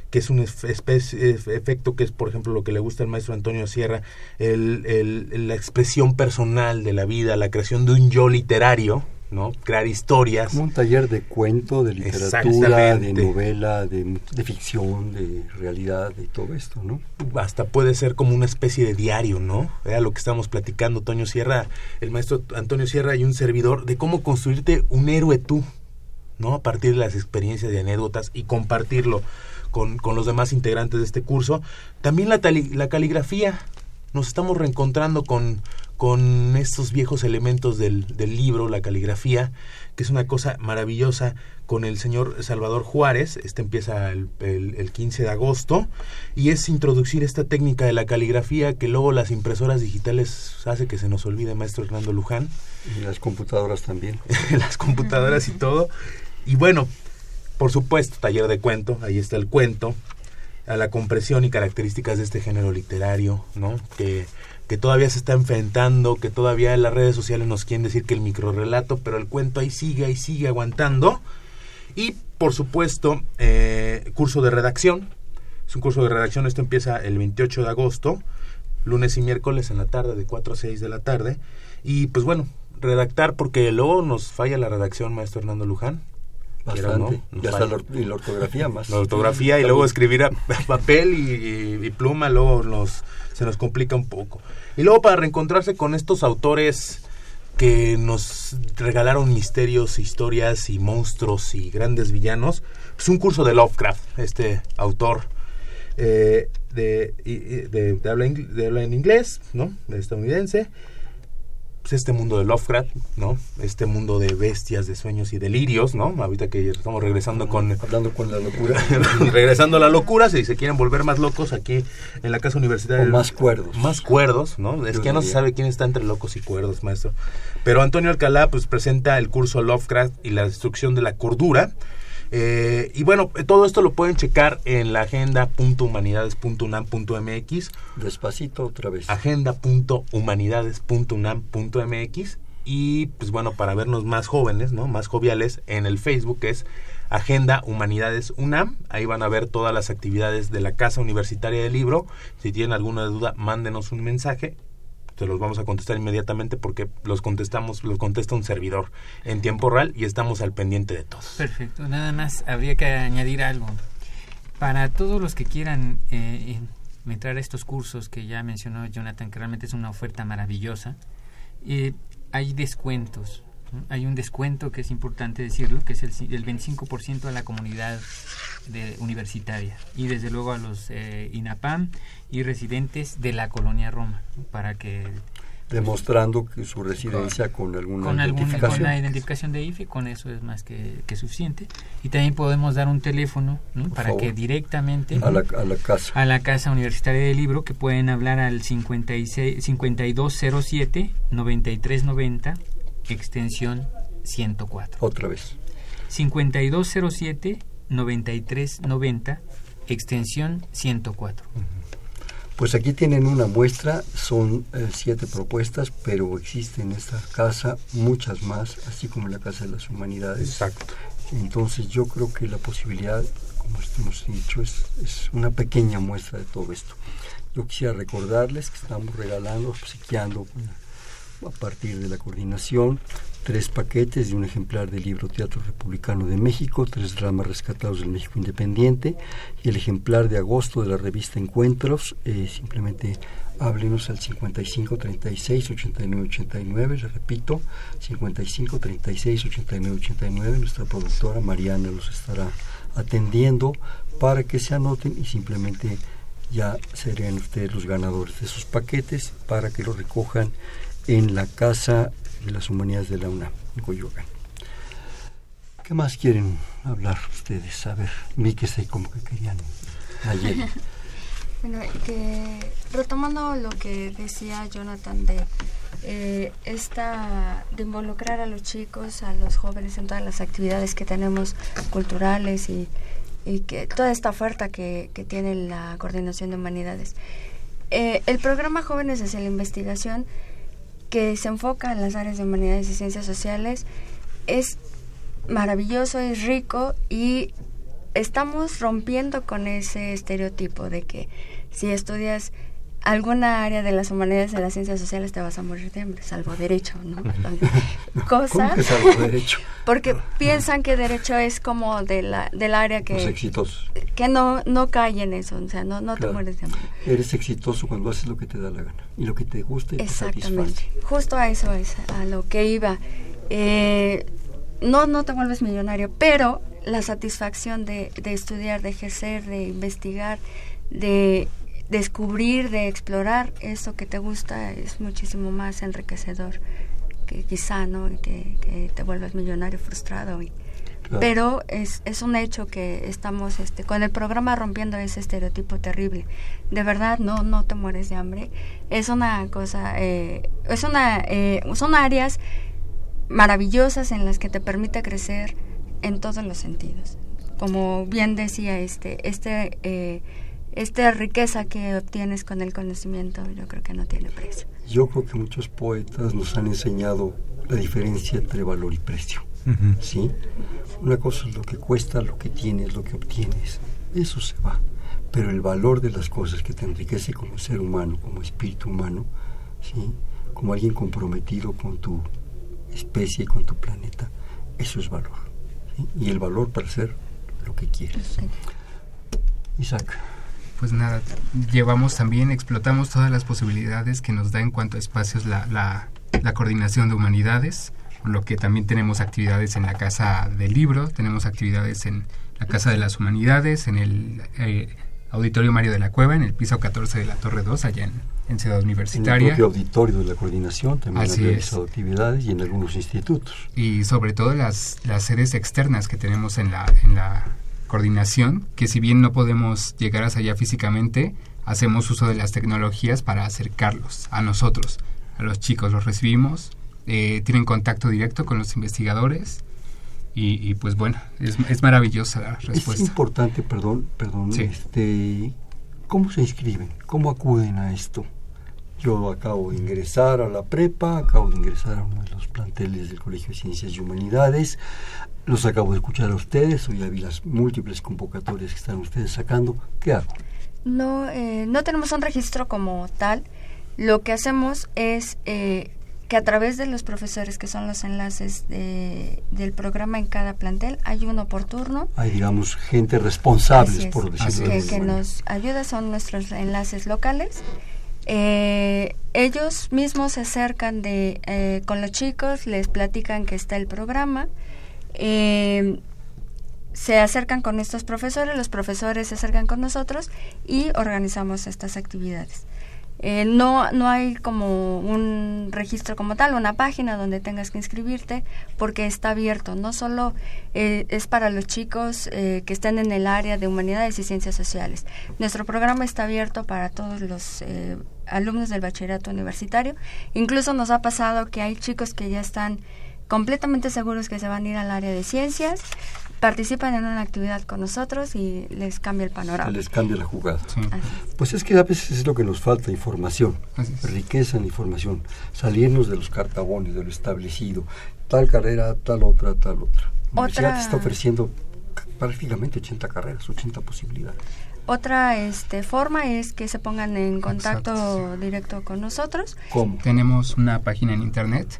que es un efecto que es, por ejemplo, lo que le gusta al maestro Antonio Sierra, el, la expresión personal de la vida, la creación de un yo literario, ¿no? Crear historias. Como un taller de cuento, de literatura, de novela, de, ficción, de realidad, de todo esto, ¿no? Hasta puede ser como una especie de diario, ¿no? Era lo que estamos platicando, Toño Sierra, el maestro Antonio Sierra y un servidor, de cómo construirte un héroe tú, ¿no? A partir de las experiencias y anécdotas y compartirlo con, con los demás integrantes de este curso. También la, la caligrafía, nos estamos reencontrando con, con estos viejos elementos del, del, libro, la caligrafía, que es una cosa maravillosa con el señor Salvador Juárez. Este empieza el, el, 15 de agosto y es introducir esta técnica de la caligrafía que luego las impresoras digitales hace que se nos olvide, maestro Hernando Luján. Y las computadoras también. las computadoras y todo. Y bueno, por supuesto, taller de cuento, ahí está el cuento a la compresión y características de este género literario, ¿no? Que, que todavía se está enfrentando, que todavía en las redes sociales nos quieren decir que el microrelato, pero el cuento ahí sigue, ahí sigue aguantando. Y, por supuesto, eh, curso de redacción. Es un curso de redacción, esto empieza el 28 de agosto, lunes y miércoles en la tarde, de 4 a 6 de la tarde. Y, pues bueno, redactar, porque luego nos falla la redacción, maestro Hernando Luján. Bastante. y la ortografía más. La ortografía y luego escribir a, papel y, pluma, luego nos, se nos complica un poco. Y luego para reencontrarse con estos autores que nos regalaron misterios, historias y monstruos y grandes villanos, es pues un curso de Lovecraft, este autor eh, de, de, de, habla, de habla en inglés, ¿no? estadounidense pues, este mundo de Lovecraft, ¿no? Este mundo de bestias, de sueños y delirios, ¿no? Ahorita que estamos regresando con... Hablando con la locura. regresando a la locura, si se quieren volver más locos aquí en la casa universitaria. O más cuerdos. Más cuerdos, ¿no? Es que ya no se sabe quién está entre locos y cuerdos, maestro. Pero Antonio Alcalá, pues presenta el curso Lovecraft y la destrucción de la cordura eh, y bueno, todo esto lo pueden checar en la agenda.humanidades.unam.mx. Despacito otra vez. Agenda.humanidades.unam.mx. Y pues bueno, para vernos más jóvenes, ¿no? Más joviales, en el Facebook es Agenda Humanidades UNAM. Ahí van a ver todas las actividades de la Casa Universitaria del Libro. Si tienen alguna duda, mándenos un mensaje los vamos a contestar inmediatamente porque los contestamos, los contesta un servidor en tiempo real y estamos al pendiente de todos. Perfecto, nada más habría que añadir algo. Para todos los que quieran eh, entrar a estos cursos que ya mencionó Jonathan, que realmente es una oferta maravillosa, eh, hay descuentos. Hay un descuento que es importante decirlo, que es el, el 25% a la comunidad de, universitaria y desde luego a los eh, INAPAM y residentes de la colonia Roma para que demostrando que su residencia con, alguna con identificación. con la identificación de IFE, con eso es más que, suficiente. Y también podemos dar un teléfono para que directamente a la, a la, casa a la casa universitaria del libro que pueden hablar al 56 5207 9390 extensión 104. Otra vez. 5207 9390 extensión 104. Pues aquí tienen una muestra, son eh, siete propuestas, pero existen en esta casa muchas más, así como en la Casa de las Humanidades. Exacto. Entonces yo creo que la posibilidad, como hemos dicho, es, es una pequeña muestra de todo esto. Yo quisiera recordarles que estamos regalando, obsequiando a partir de la coordinación tres paquetes de un ejemplar del libro Teatro Republicano de México, tres dramas rescatados del México Independiente y el ejemplar de agosto de la revista Encuentros. Eh, simplemente háblenos al 55 36 89 89, le repito, 55 36 89 89. Nuestra productora Mariana los estará atendiendo para que se anoten y simplemente ya serían ustedes los ganadores de esos paquetes para que los recojan en la Casa de las Humanidades de la UNAM, en Coyoacán. ¿Qué más quieren hablar ustedes? A ver, vi que sé como que querían ayer. bueno, que retomando lo que decía Jonathan de eh, esta de involucrar a los chicos, a los jóvenes en todas las actividades que tenemos culturales y, y que toda esta oferta que, tiene la coordinación de humanidades. Eh, el programa Jóvenes hacia la Investigación que se enfoca en las áreas de humanidades y ciencias sociales. Es maravilloso, es rico y estamos rompiendo con ese estereotipo de que si estudias alguna área de las humanidades de las ciencias sociales te vas a morir de hambre, salvo derecho, ¿no? Cosa. que salvo derecho? Porque piensan que derecho es como de la, del área que... Los exitosos. Que no, no cae en eso, o sea, no, no te mueres de hambre. Eres exitoso cuando haces lo que te da la gana y lo que te gusta y Exactamente. te satisface. Justo a eso es a lo que iba. Eh, no, no te vuelves millonario, pero la satisfacción de, de estudiar, de ejercer, de investigar, de descubrir, de explorar eso que te gusta es muchísimo más enriquecedor que quizá, ¿no? Que, que te vuelvas millonario frustrado. Y, Pero es, es un hecho que estamos este, con el programa rompiendo ese estereotipo terrible. De verdad, no, no te mueres de hambre. Es una cosa, eh, es una, eh, son áreas maravillosas en las que te permite crecer en todos los sentidos. Como bien decía este, este eh, esta riqueza que obtienes con el conocimiento, yo creo que no tiene precio. Yo creo que muchos poetas nos han enseñado la diferencia entre valor y precio. ¿Sí? Una cosa es lo que cuesta, lo que tienes, lo que obtienes. Eso se va. Pero el valor de las cosas que te enriquece como ser humano, como espíritu humano, ¿sí? como alguien comprometido con tu especie y con tu planeta, eso es valor. Y el valor para ser lo que quieres. Isaac pues nada, llevamos también, explotamos todas las posibilidades que nos da en cuanto a espacios la, la, la coordinación de humanidades, lo que también tenemos actividades en la Casa del Libro, tenemos actividades en la Casa de las Humanidades, en el eh, Auditorio Mario de la Cueva, en el piso 14 de la Torre 2, allá en, en Ciudad Universitaria. En el propio auditorio de la coordinación también Así han realizado actividades y en algunos institutos. Y sobre todo las, las sedes externas que tenemos en la, en la coordinación, que si bien no podemos llegar hasta allá físicamente, hacemos uso de las tecnologías para acercarlos a nosotros, a los chicos, los recibimos, eh, tienen contacto directo con los investigadores y, pues bueno, es, es, maravillosa la respuesta. Es importante, perdón, perdón, este, ¿cómo se inscriben? ¿Cómo acuden a esto? Yo acabo de ingresar a la prepa, acabo de ingresar a uno de los planteles del Colegio de Ciencias y Humanidades, los acabo de escuchar a ustedes, hoy ya vi las múltiples convocatorias que están ustedes sacando. ¿Qué hago? No, eh, no tenemos un registro como tal. Lo que hacemos es eh, que a través de los profesores, que son los enlaces de, del programa en cada plantel, hay uno por turno. Hay, digamos, gente responsable, por decirlo que, que nos ayuda, son nuestros enlaces locales. Eh, ellos mismos se acercan de, eh, con los chicos, les platican que está el programa, eh, se acercan con estos profesores, los profesores se acercan con nosotros y organizamos estas actividades. Eh, no, no hay como un registro como tal, una página donde tengas que inscribirte, porque está abierto. No solo eh, es para los chicos eh, que estén en el área de humanidades y ciencias sociales. Nuestro programa está abierto para todos los alumnos del bachillerato universitario. Incluso nos ha pasado que hay chicos que ya están completamente seguros que se van a ir al área de ciencias, participan en una actividad con nosotros y les cambia el panorama. Les cambia la jugada. Pues es que a veces es lo que nos falta, información, riqueza en información, salirnos de los cartabones, de lo establecido, tal carrera, tal otra, tal otra. La universidad está ofreciendo prácticamente 80 carreras, 80 posibilidades. otra este, forma es que se pongan en contacto directo con nosotros. ¿Cómo? Tenemos una página en internet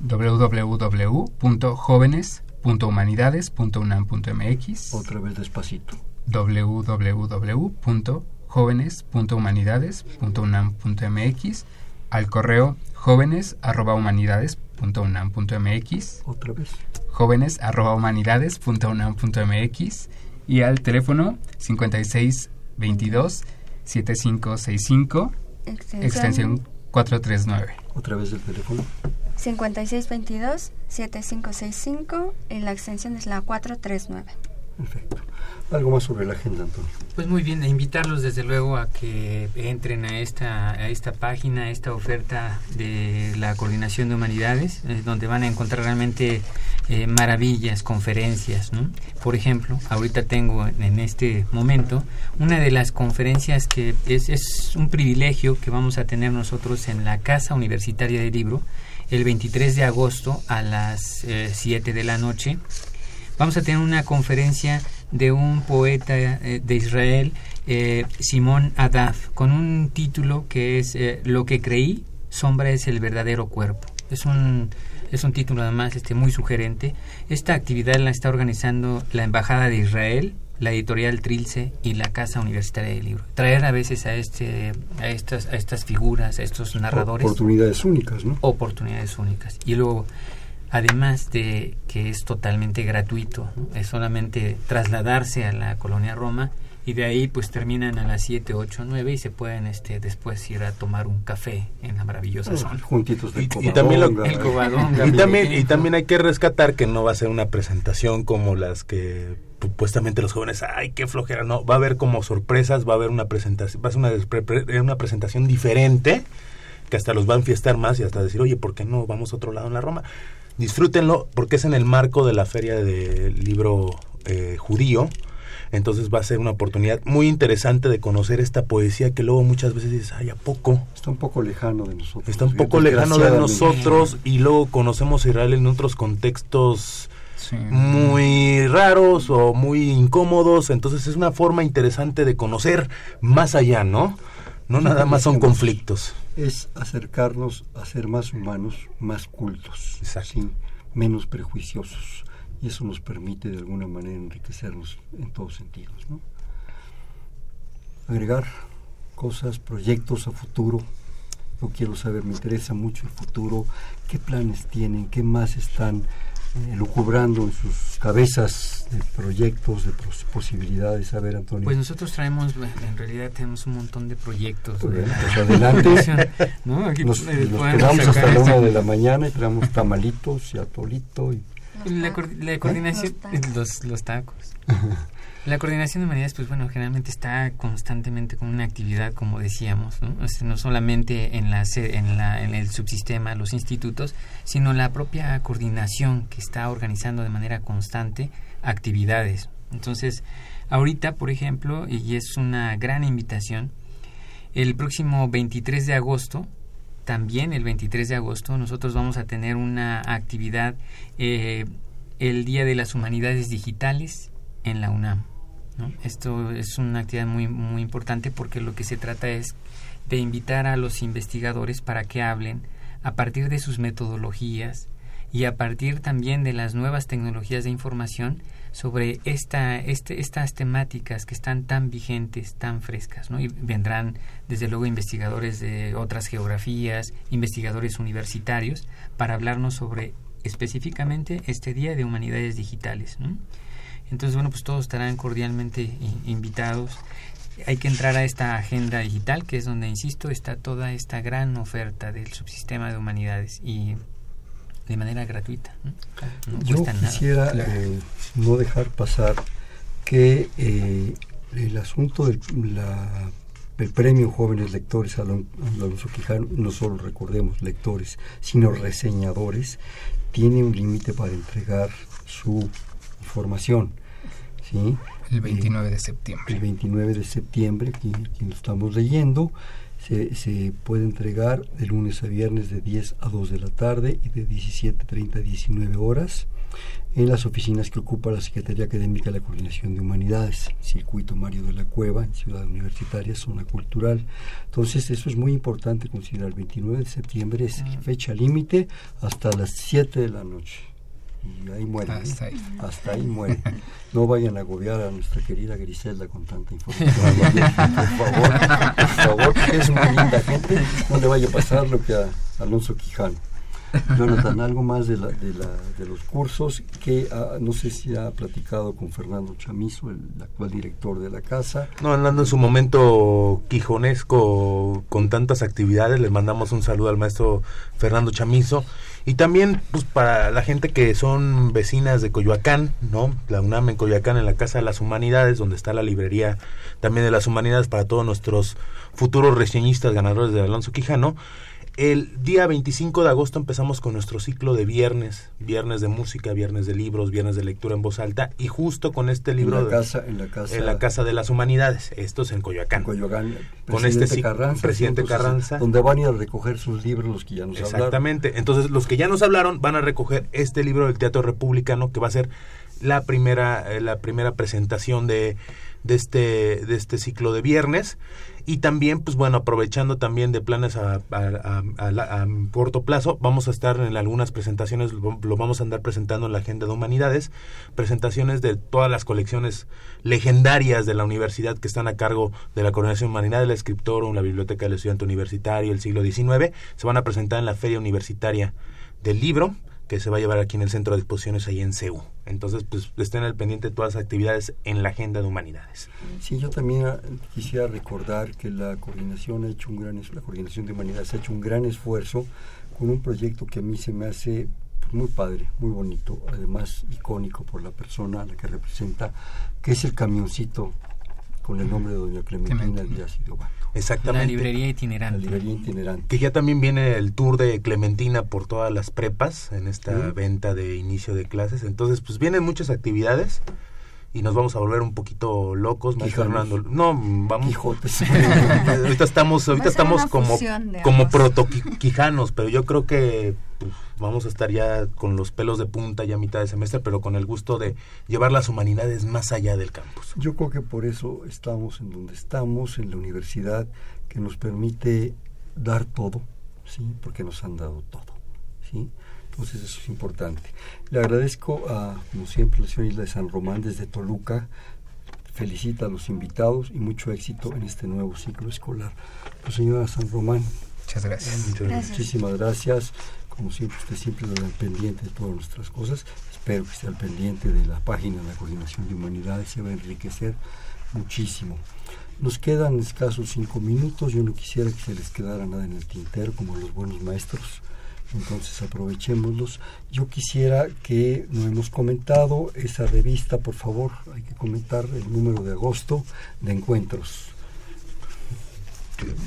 www.jóvenes.humanidades.unam.mx Otra vez despacito. www.jóvenes.humanidades.unam.mx al correo jóvenes.humanidades.unam.mx Otra vez. jóvenes.humanidades.unam.mx y al teléfono 5622 7565 extensión, extensión 439. Otra vez el teléfono. 5622 7565 y la extensión es la 439. Perfecto. Algo más sobre la agenda, Antonio. Pues muy bien, invitarlos desde luego a que entren a esta, a esta página, a esta oferta de la Coordinación de Humanidades, eh, donde van a encontrar realmente eh, maravillas, conferencias. Por ejemplo, ahorita tengo en este momento una de las conferencias que es, es un privilegio que vamos a tener nosotros en la Casa Universitaria del Libro el 23 de agosto a las 7 eh, de la noche vamos a tener una conferencia de un poeta eh, de Israel, eh, Simón Adaf, con un título que es eh, Lo que creí, sombra es el verdadero cuerpo. Es un, es un título además este, muy sugerente. Esta actividad la está organizando la Embajada de Israel, la editorial Trilce y la Casa Universitaria del Libro. Traer a veces a este a estas a estas figuras, a estos narradores oportunidades únicas, ¿no? Oportunidades únicas. Y luego además de que es totalmente gratuito, es solamente trasladarse a la colonia Roma y de ahí pues terminan a las 7, 8, 9 y se pueden este después ir a tomar un café en la maravillosa zona. Juntitos y, también y, también, y también hay que rescatar que no va a ser una presentación como las que supuestamente los jóvenes, ay, qué flojera, no, va a haber como sorpresas, va a haber una presentación, va a ser una, una presentación diferente que hasta los va a enfiestar más y hasta decir, oye, ¿por qué no vamos a otro lado en la Roma? disfrútenlo porque es en el marco de la feria del libro eh, judío. Entonces va a ser una oportunidad muy interesante de conocer esta poesía que luego muchas veces dices, ay, ¿a poco? Está un poco lejano de nosotros. Está un poco lejano de nosotros y luego conocemos a Israel en otros contextos muy raros o muy incómodos. Entonces es una forma interesante de conocer más allá, ¿no? No nada más son conflictos. Es acercarnos a ser más humanos, más cultos, menos prejuiciosos. Y eso nos permite de alguna manera enriquecernos en todos sentidos. ¿no? Agregar cosas, proyectos a futuro. Yo quiero saber, me interesa mucho el futuro, qué planes tienen, qué más están lucubrando en sus cabezas de proyectos, de posibilidades. A ver, Antonio. Pues nosotros traemos, en realidad tenemos un montón de proyectos. Pues, pues adelante. ¿no? Aquí nos, quedamos hasta la una de la mañana y traemos tamalitos y atolito. Y... La, la coordinación, los, los tacos. La coordinación de humanidades, pues bueno, generalmente está constantemente con una actividad, como decíamos, no, no solamente en, la, en, la, en el subsistema, los institutos, sino la propia coordinación que está organizando de manera constante actividades. Entonces, ahorita, por ejemplo, y es una gran invitación, el próximo 23 de agosto, también el 23 de agosto, nosotros vamos a tener una actividad, eh, el Día de las Humanidades Digitales en la UNAM. Esto es una actividad muy, muy importante porque lo que se trata es de invitar a los investigadores para que hablen a partir de sus metodologías y a partir también de las nuevas tecnologías de información sobre esta, este, estas temáticas que están tan vigentes, tan frescas. ¿no? Y vendrán, desde luego, investigadores de otras geografías, investigadores universitarios, para hablarnos sobre específicamente este Día de Humanidades Digitales. ¿no? Entonces, bueno, pues todos estarán cordialmente invitados. Hay que entrar a esta agenda digital, que es donde, insisto, está toda esta gran oferta del subsistema de humanidades y de manera gratuita. Yo quisiera eh, no dejar pasar que eh, el asunto del el premio Jóvenes Lectores Alonso Quijano, no solo recordemos lectores, sino reseñadores, tiene un límite para entregar su formación. ¿sí? El 29 de septiembre. El 29 de septiembre, aquí, lo estamos leyendo. Se, puede entregar de lunes a viernes de 10 a 2 de la tarde y de 17.30 a 19 horas en las oficinas que ocupa la Secretaría Académica de la Coordinación de Humanidades, Circuito Mario de la Cueva, en Ciudad Universitaria, Zona Cultural. Entonces, eso es muy importante considerar. El 29 de septiembre es fecha límite hasta las 7 de la noche. Y ahí muere. Hasta ahí. Hasta ahí muere. No vayan a agobiar a nuestra querida Griselda con tanta información. por favor, por favor, es una linda gente. No le vaya a pasar lo que a Alonso Quijano. Jonathan, algo más de, la, de, la, de los cursos que ah, no sé si ha platicado con Fernando Chamizo, el actual director de la casa. No, andando en su momento quijonesco con tantas actividades, le mandamos un saludo al maestro Fernando Chamizo. Y también, pues, para la gente que son vecinas de Coyoacán, ¿no? La UNAM en Coyoacán, en la Casa de las Humanidades, donde está la librería también de las Humanidades para todos nuestros futuros reseñistas ganadores de Alonso Quijano. El día 25 de agosto empezamos con nuestro ciclo de viernes, viernes de música, viernes de libros, viernes de lectura en voz alta y justo con este libro en la casa, en la casa, en la casa de las humanidades, esto es en Coyoacán. En Coyoacán, con este Carranza, presidente Carranza, donde van a ir a recoger sus libros los que ya nos Exactamente. hablaron. Entonces, los que ya nos hablaron van a recoger este libro del Teatro Republicano que va a ser la primera eh, la primera presentación de de este de este ciclo de viernes. Y también pues bueno aprovechando también de planes a, a, a, a, corto plazo vamos a estar en algunas presentaciones lo, vamos a andar presentando en la agenda de humanidades presentaciones de todas las colecciones legendarias de la universidad que están a cargo de la coordinación humanidad del escritor o la biblioteca del estudiante universitario el siglo XIX se van a presentar en la feria universitaria del libro que se va a llevar aquí en el centro de exposiciones ahí en CEU. Entonces, pues estén al pendiente de todas las actividades en la agenda de humanidades. Sí, yo también quisiera recordar que la coordinación ha hecho un gran la coordinación de humanidades ha hecho un gran esfuerzo con un proyecto que a mí se me hace pues, muy padre, muy bonito, además icónico por la persona a la que representa, que es el camioncito con el nombre de doña Clementina Díaz y. Exactamente. La librería itinerante. La librería itinerante. Que ya también viene el tour de Clementina por todas las prepas en esta ¿Sí? venta de inicio de clases. Entonces, pues vienen muchas actividades y nos vamos a volver un poquito locos, maestro Fernando. No, vamos. Quijotes. ahorita estamos, ahorita estamos como, como protoquijanos, pero yo creo que pues, vamos a estar ya con los pelos de punta ya a mitad de semestre, pero con el gusto de llevar las humanidades más allá del campus. Yo creo que por eso estamos en donde estamos, en la universidad, que nos permite dar todo, ¿sí? Porque nos han dado todo, ¿sí? Entonces eso es importante. Le agradezco a, como siempre, la señora Isla de San Román desde Toluca. Felicita a los invitados y mucho éxito en este nuevo ciclo escolar. Pues señora San Román. Muchas gracias. Muchas, gracias. Muchísimas gracias. Como siempre, usted siempre está al pendiente de todas nuestras cosas. Espero que esté al pendiente de la página de la Coordinación de Humanidades. Se va a enriquecer muchísimo. Nos quedan escasos cinco minutos. Yo no quisiera que se les quedara nada en el tintero, como los buenos maestros entonces aprovechémoslos. Yo quisiera que no hemos comentado esa revista, por favor, hay que comentar el número de agosto de encuentros.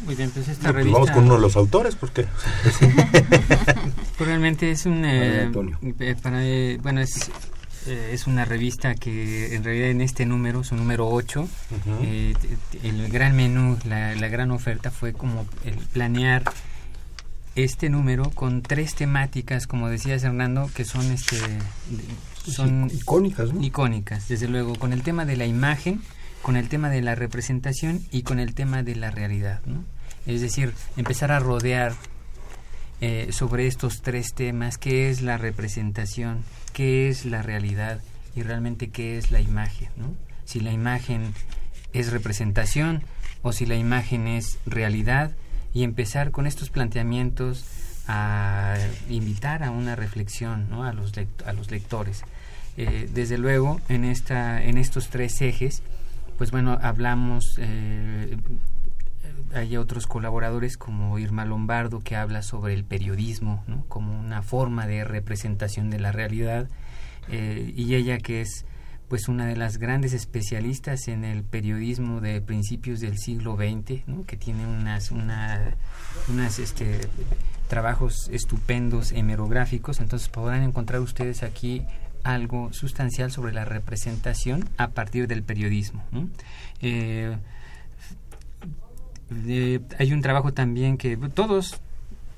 Muy bien, pues esta no, revista... Vamos con uno de los autores, porque pues realmente es un... Eh, para, eh, bueno, es, eh, es una revista que en realidad en este número, su número 8, uh -huh. el gran menú, la, la gran oferta fue como el planear este número con tres temáticas, como decías Hernando, que son este son sí, icónicas, ¿no? icónicas, desde luego, con el tema de la imagen, con el tema de la representación y con el tema de la realidad, ¿no? Es decir, empezar a rodear eh, sobre estos tres temas, qué es la representación, qué es la realidad y realmente qué es la imagen, ¿no? Si la imagen es representación o si la imagen es realidad y empezar con estos planteamientos a invitar a una reflexión ¿no? a, los a los lectores. Eh, desde luego, en, esta, en estos tres ejes, pues bueno, hablamos, eh, hay otros colaboradores como Irma Lombardo que habla sobre el periodismo ¿no? como una forma de representación de la realidad eh, y ella que es pues una de las grandes especialistas en el periodismo de principios del siglo XX, que tiene unas, una, unas este, trabajos estupendos hemerográficos, entonces podrán encontrar ustedes aquí algo sustancial sobre la representación a partir del periodismo. ¿no? Eh, hay un trabajo también que todos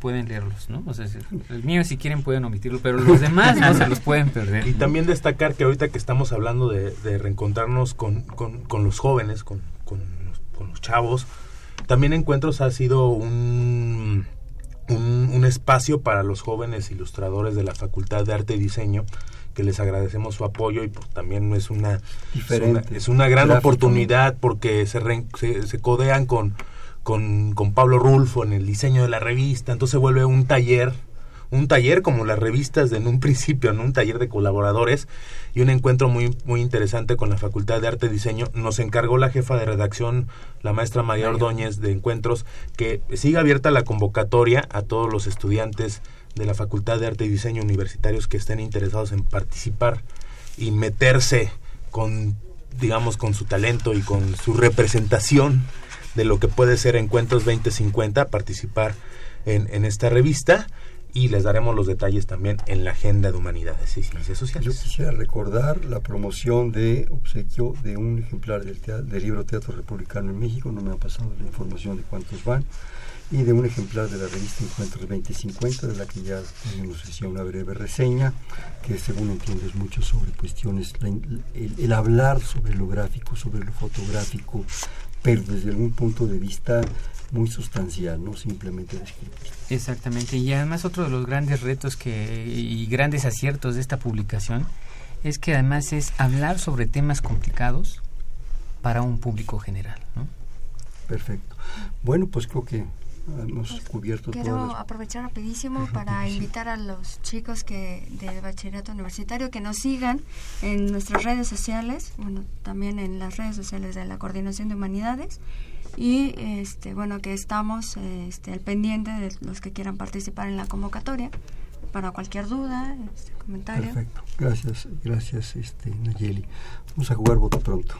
pueden leerlos, ¿no? O sea, el mío si quieren pueden omitirlo, pero los demás no se los pueden perder. Y también destacar que ahorita que estamos hablando de, reencontrarnos con, con, los jóvenes, con, con, los chavos, también Encuentros ha sido un, un, espacio para los jóvenes ilustradores de la Facultad de Arte y Diseño que les agradecemos su apoyo y pues, también es una, es una, gran oportunidad porque se, se, se codean con con, con Pablo Rulfo en el diseño de la revista, entonces vuelve un taller, un taller como las revistas de en un principio, en un taller de colaboradores y un encuentro muy muy interesante con la Facultad de Arte y Diseño. Nos encargó la jefa de redacción, la maestra María Ordóñez de Encuentros, que siga abierta la convocatoria a todos los estudiantes de la Facultad de Arte y Diseño universitarios que estén interesados en participar y meterse con digamos con su talento y con su representación de lo que puede ser Encuentros 2050, participar en, en esta revista y les daremos los detalles también en la Agenda de Humanidades y Ciencias Sociales. Yo quisiera recordar la promoción de obsequio de un ejemplar del, del libro Teatro Republicano en México, no me ha pasado la información de cuántos van, y de un ejemplar de la revista Encuentros 2050, de la que ya nos decía una breve reseña, que según entiendo es mucho sobre cuestiones, el hablar sobre lo gráfico, sobre lo fotográfico, pero desde algún punto de vista muy sustancial, no simplemente descriptivo. Exactamente, y además otro de los grandes retos que, y grandes aciertos de esta publicación es que además es hablar sobre temas complicados para un público general. ¿no? Perfecto. Bueno, pues creo que hemos pues, cubierto Quiero aprovechar rapidísimo para invitar a los chicos que del bachillerato universitario que nos sigan en nuestras redes sociales, bueno, también en las redes sociales de la Coordinación de Humanidades y este bueno que estamos este, al pendiente de los que quieran participar en la convocatoria para cualquier duda, este, comentario. Perfecto. Gracias, gracias este Nayeli. Vamos a jugar voto pronto.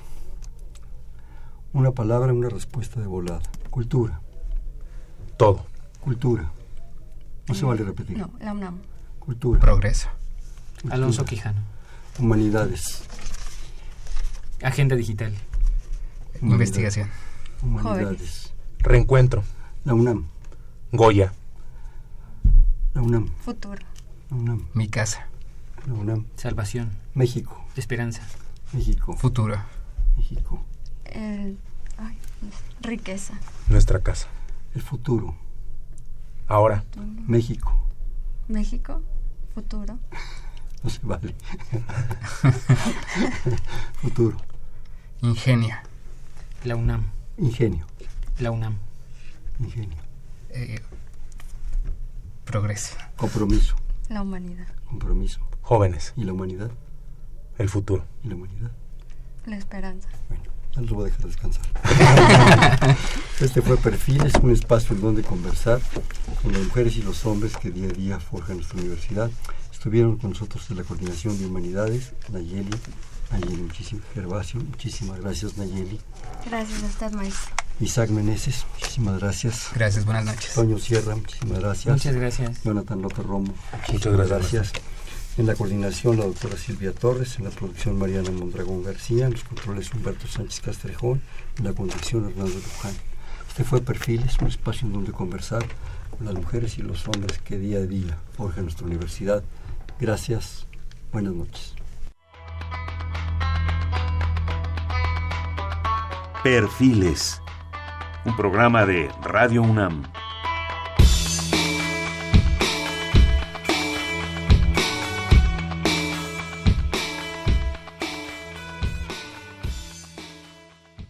Una palabra, una respuesta de volada. Cultura. Todo. Cultura. No se vale repetir. No, la UNAM. Cultura. Progreso. Alonso Quijano. Humanidades. Agenda digital. Investigación. Humanidades. Reencuentro. La UNAM. Goya. La UNAM. Futuro. La UNAM. Mi casa. La UNAM. Salvación. México. Esperanza. México. Futuro. México. ay, riqueza. Nuestra casa. El futuro. Ahora. México. México. Futuro. No se vale. futuro. Ingenia. La UNAM. Ingenio. La UNAM. Ingenio. Eh, progreso. Compromiso. La humanidad. Compromiso. Jóvenes. ¿Y la humanidad? El futuro. ¿Y la humanidad? La esperanza. Bueno. Ya lo voy a dejar descansar. este fue Perfiles, un espacio en donde conversar con las mujeres y los hombres que día a día forjan nuestra universidad. Estuvieron con nosotros de la Coordinación de Humanidades, Nayeli, Nayeli, muchísimas, Gervasio, muchísimas gracias Nayeli. Gracias a usted, maestro. Isaac Meneses, muchísimas gracias. Gracias, buenas noches. Toño Sierra, muchísimas gracias. Muchas gracias. Jonathan López Romo, muchas gracias. En la coordinación la doctora Silvia Torres, en la producción Mariana Mondragón García, en los controles Humberto Sánchez Castrejón, en la conducción Hernando Luján. Este fue Perfiles, un espacio en donde conversar con las mujeres y los hombres que día a día forjan nuestra universidad. Gracias, buenas noches. Perfiles, un programa de Radio UNAM.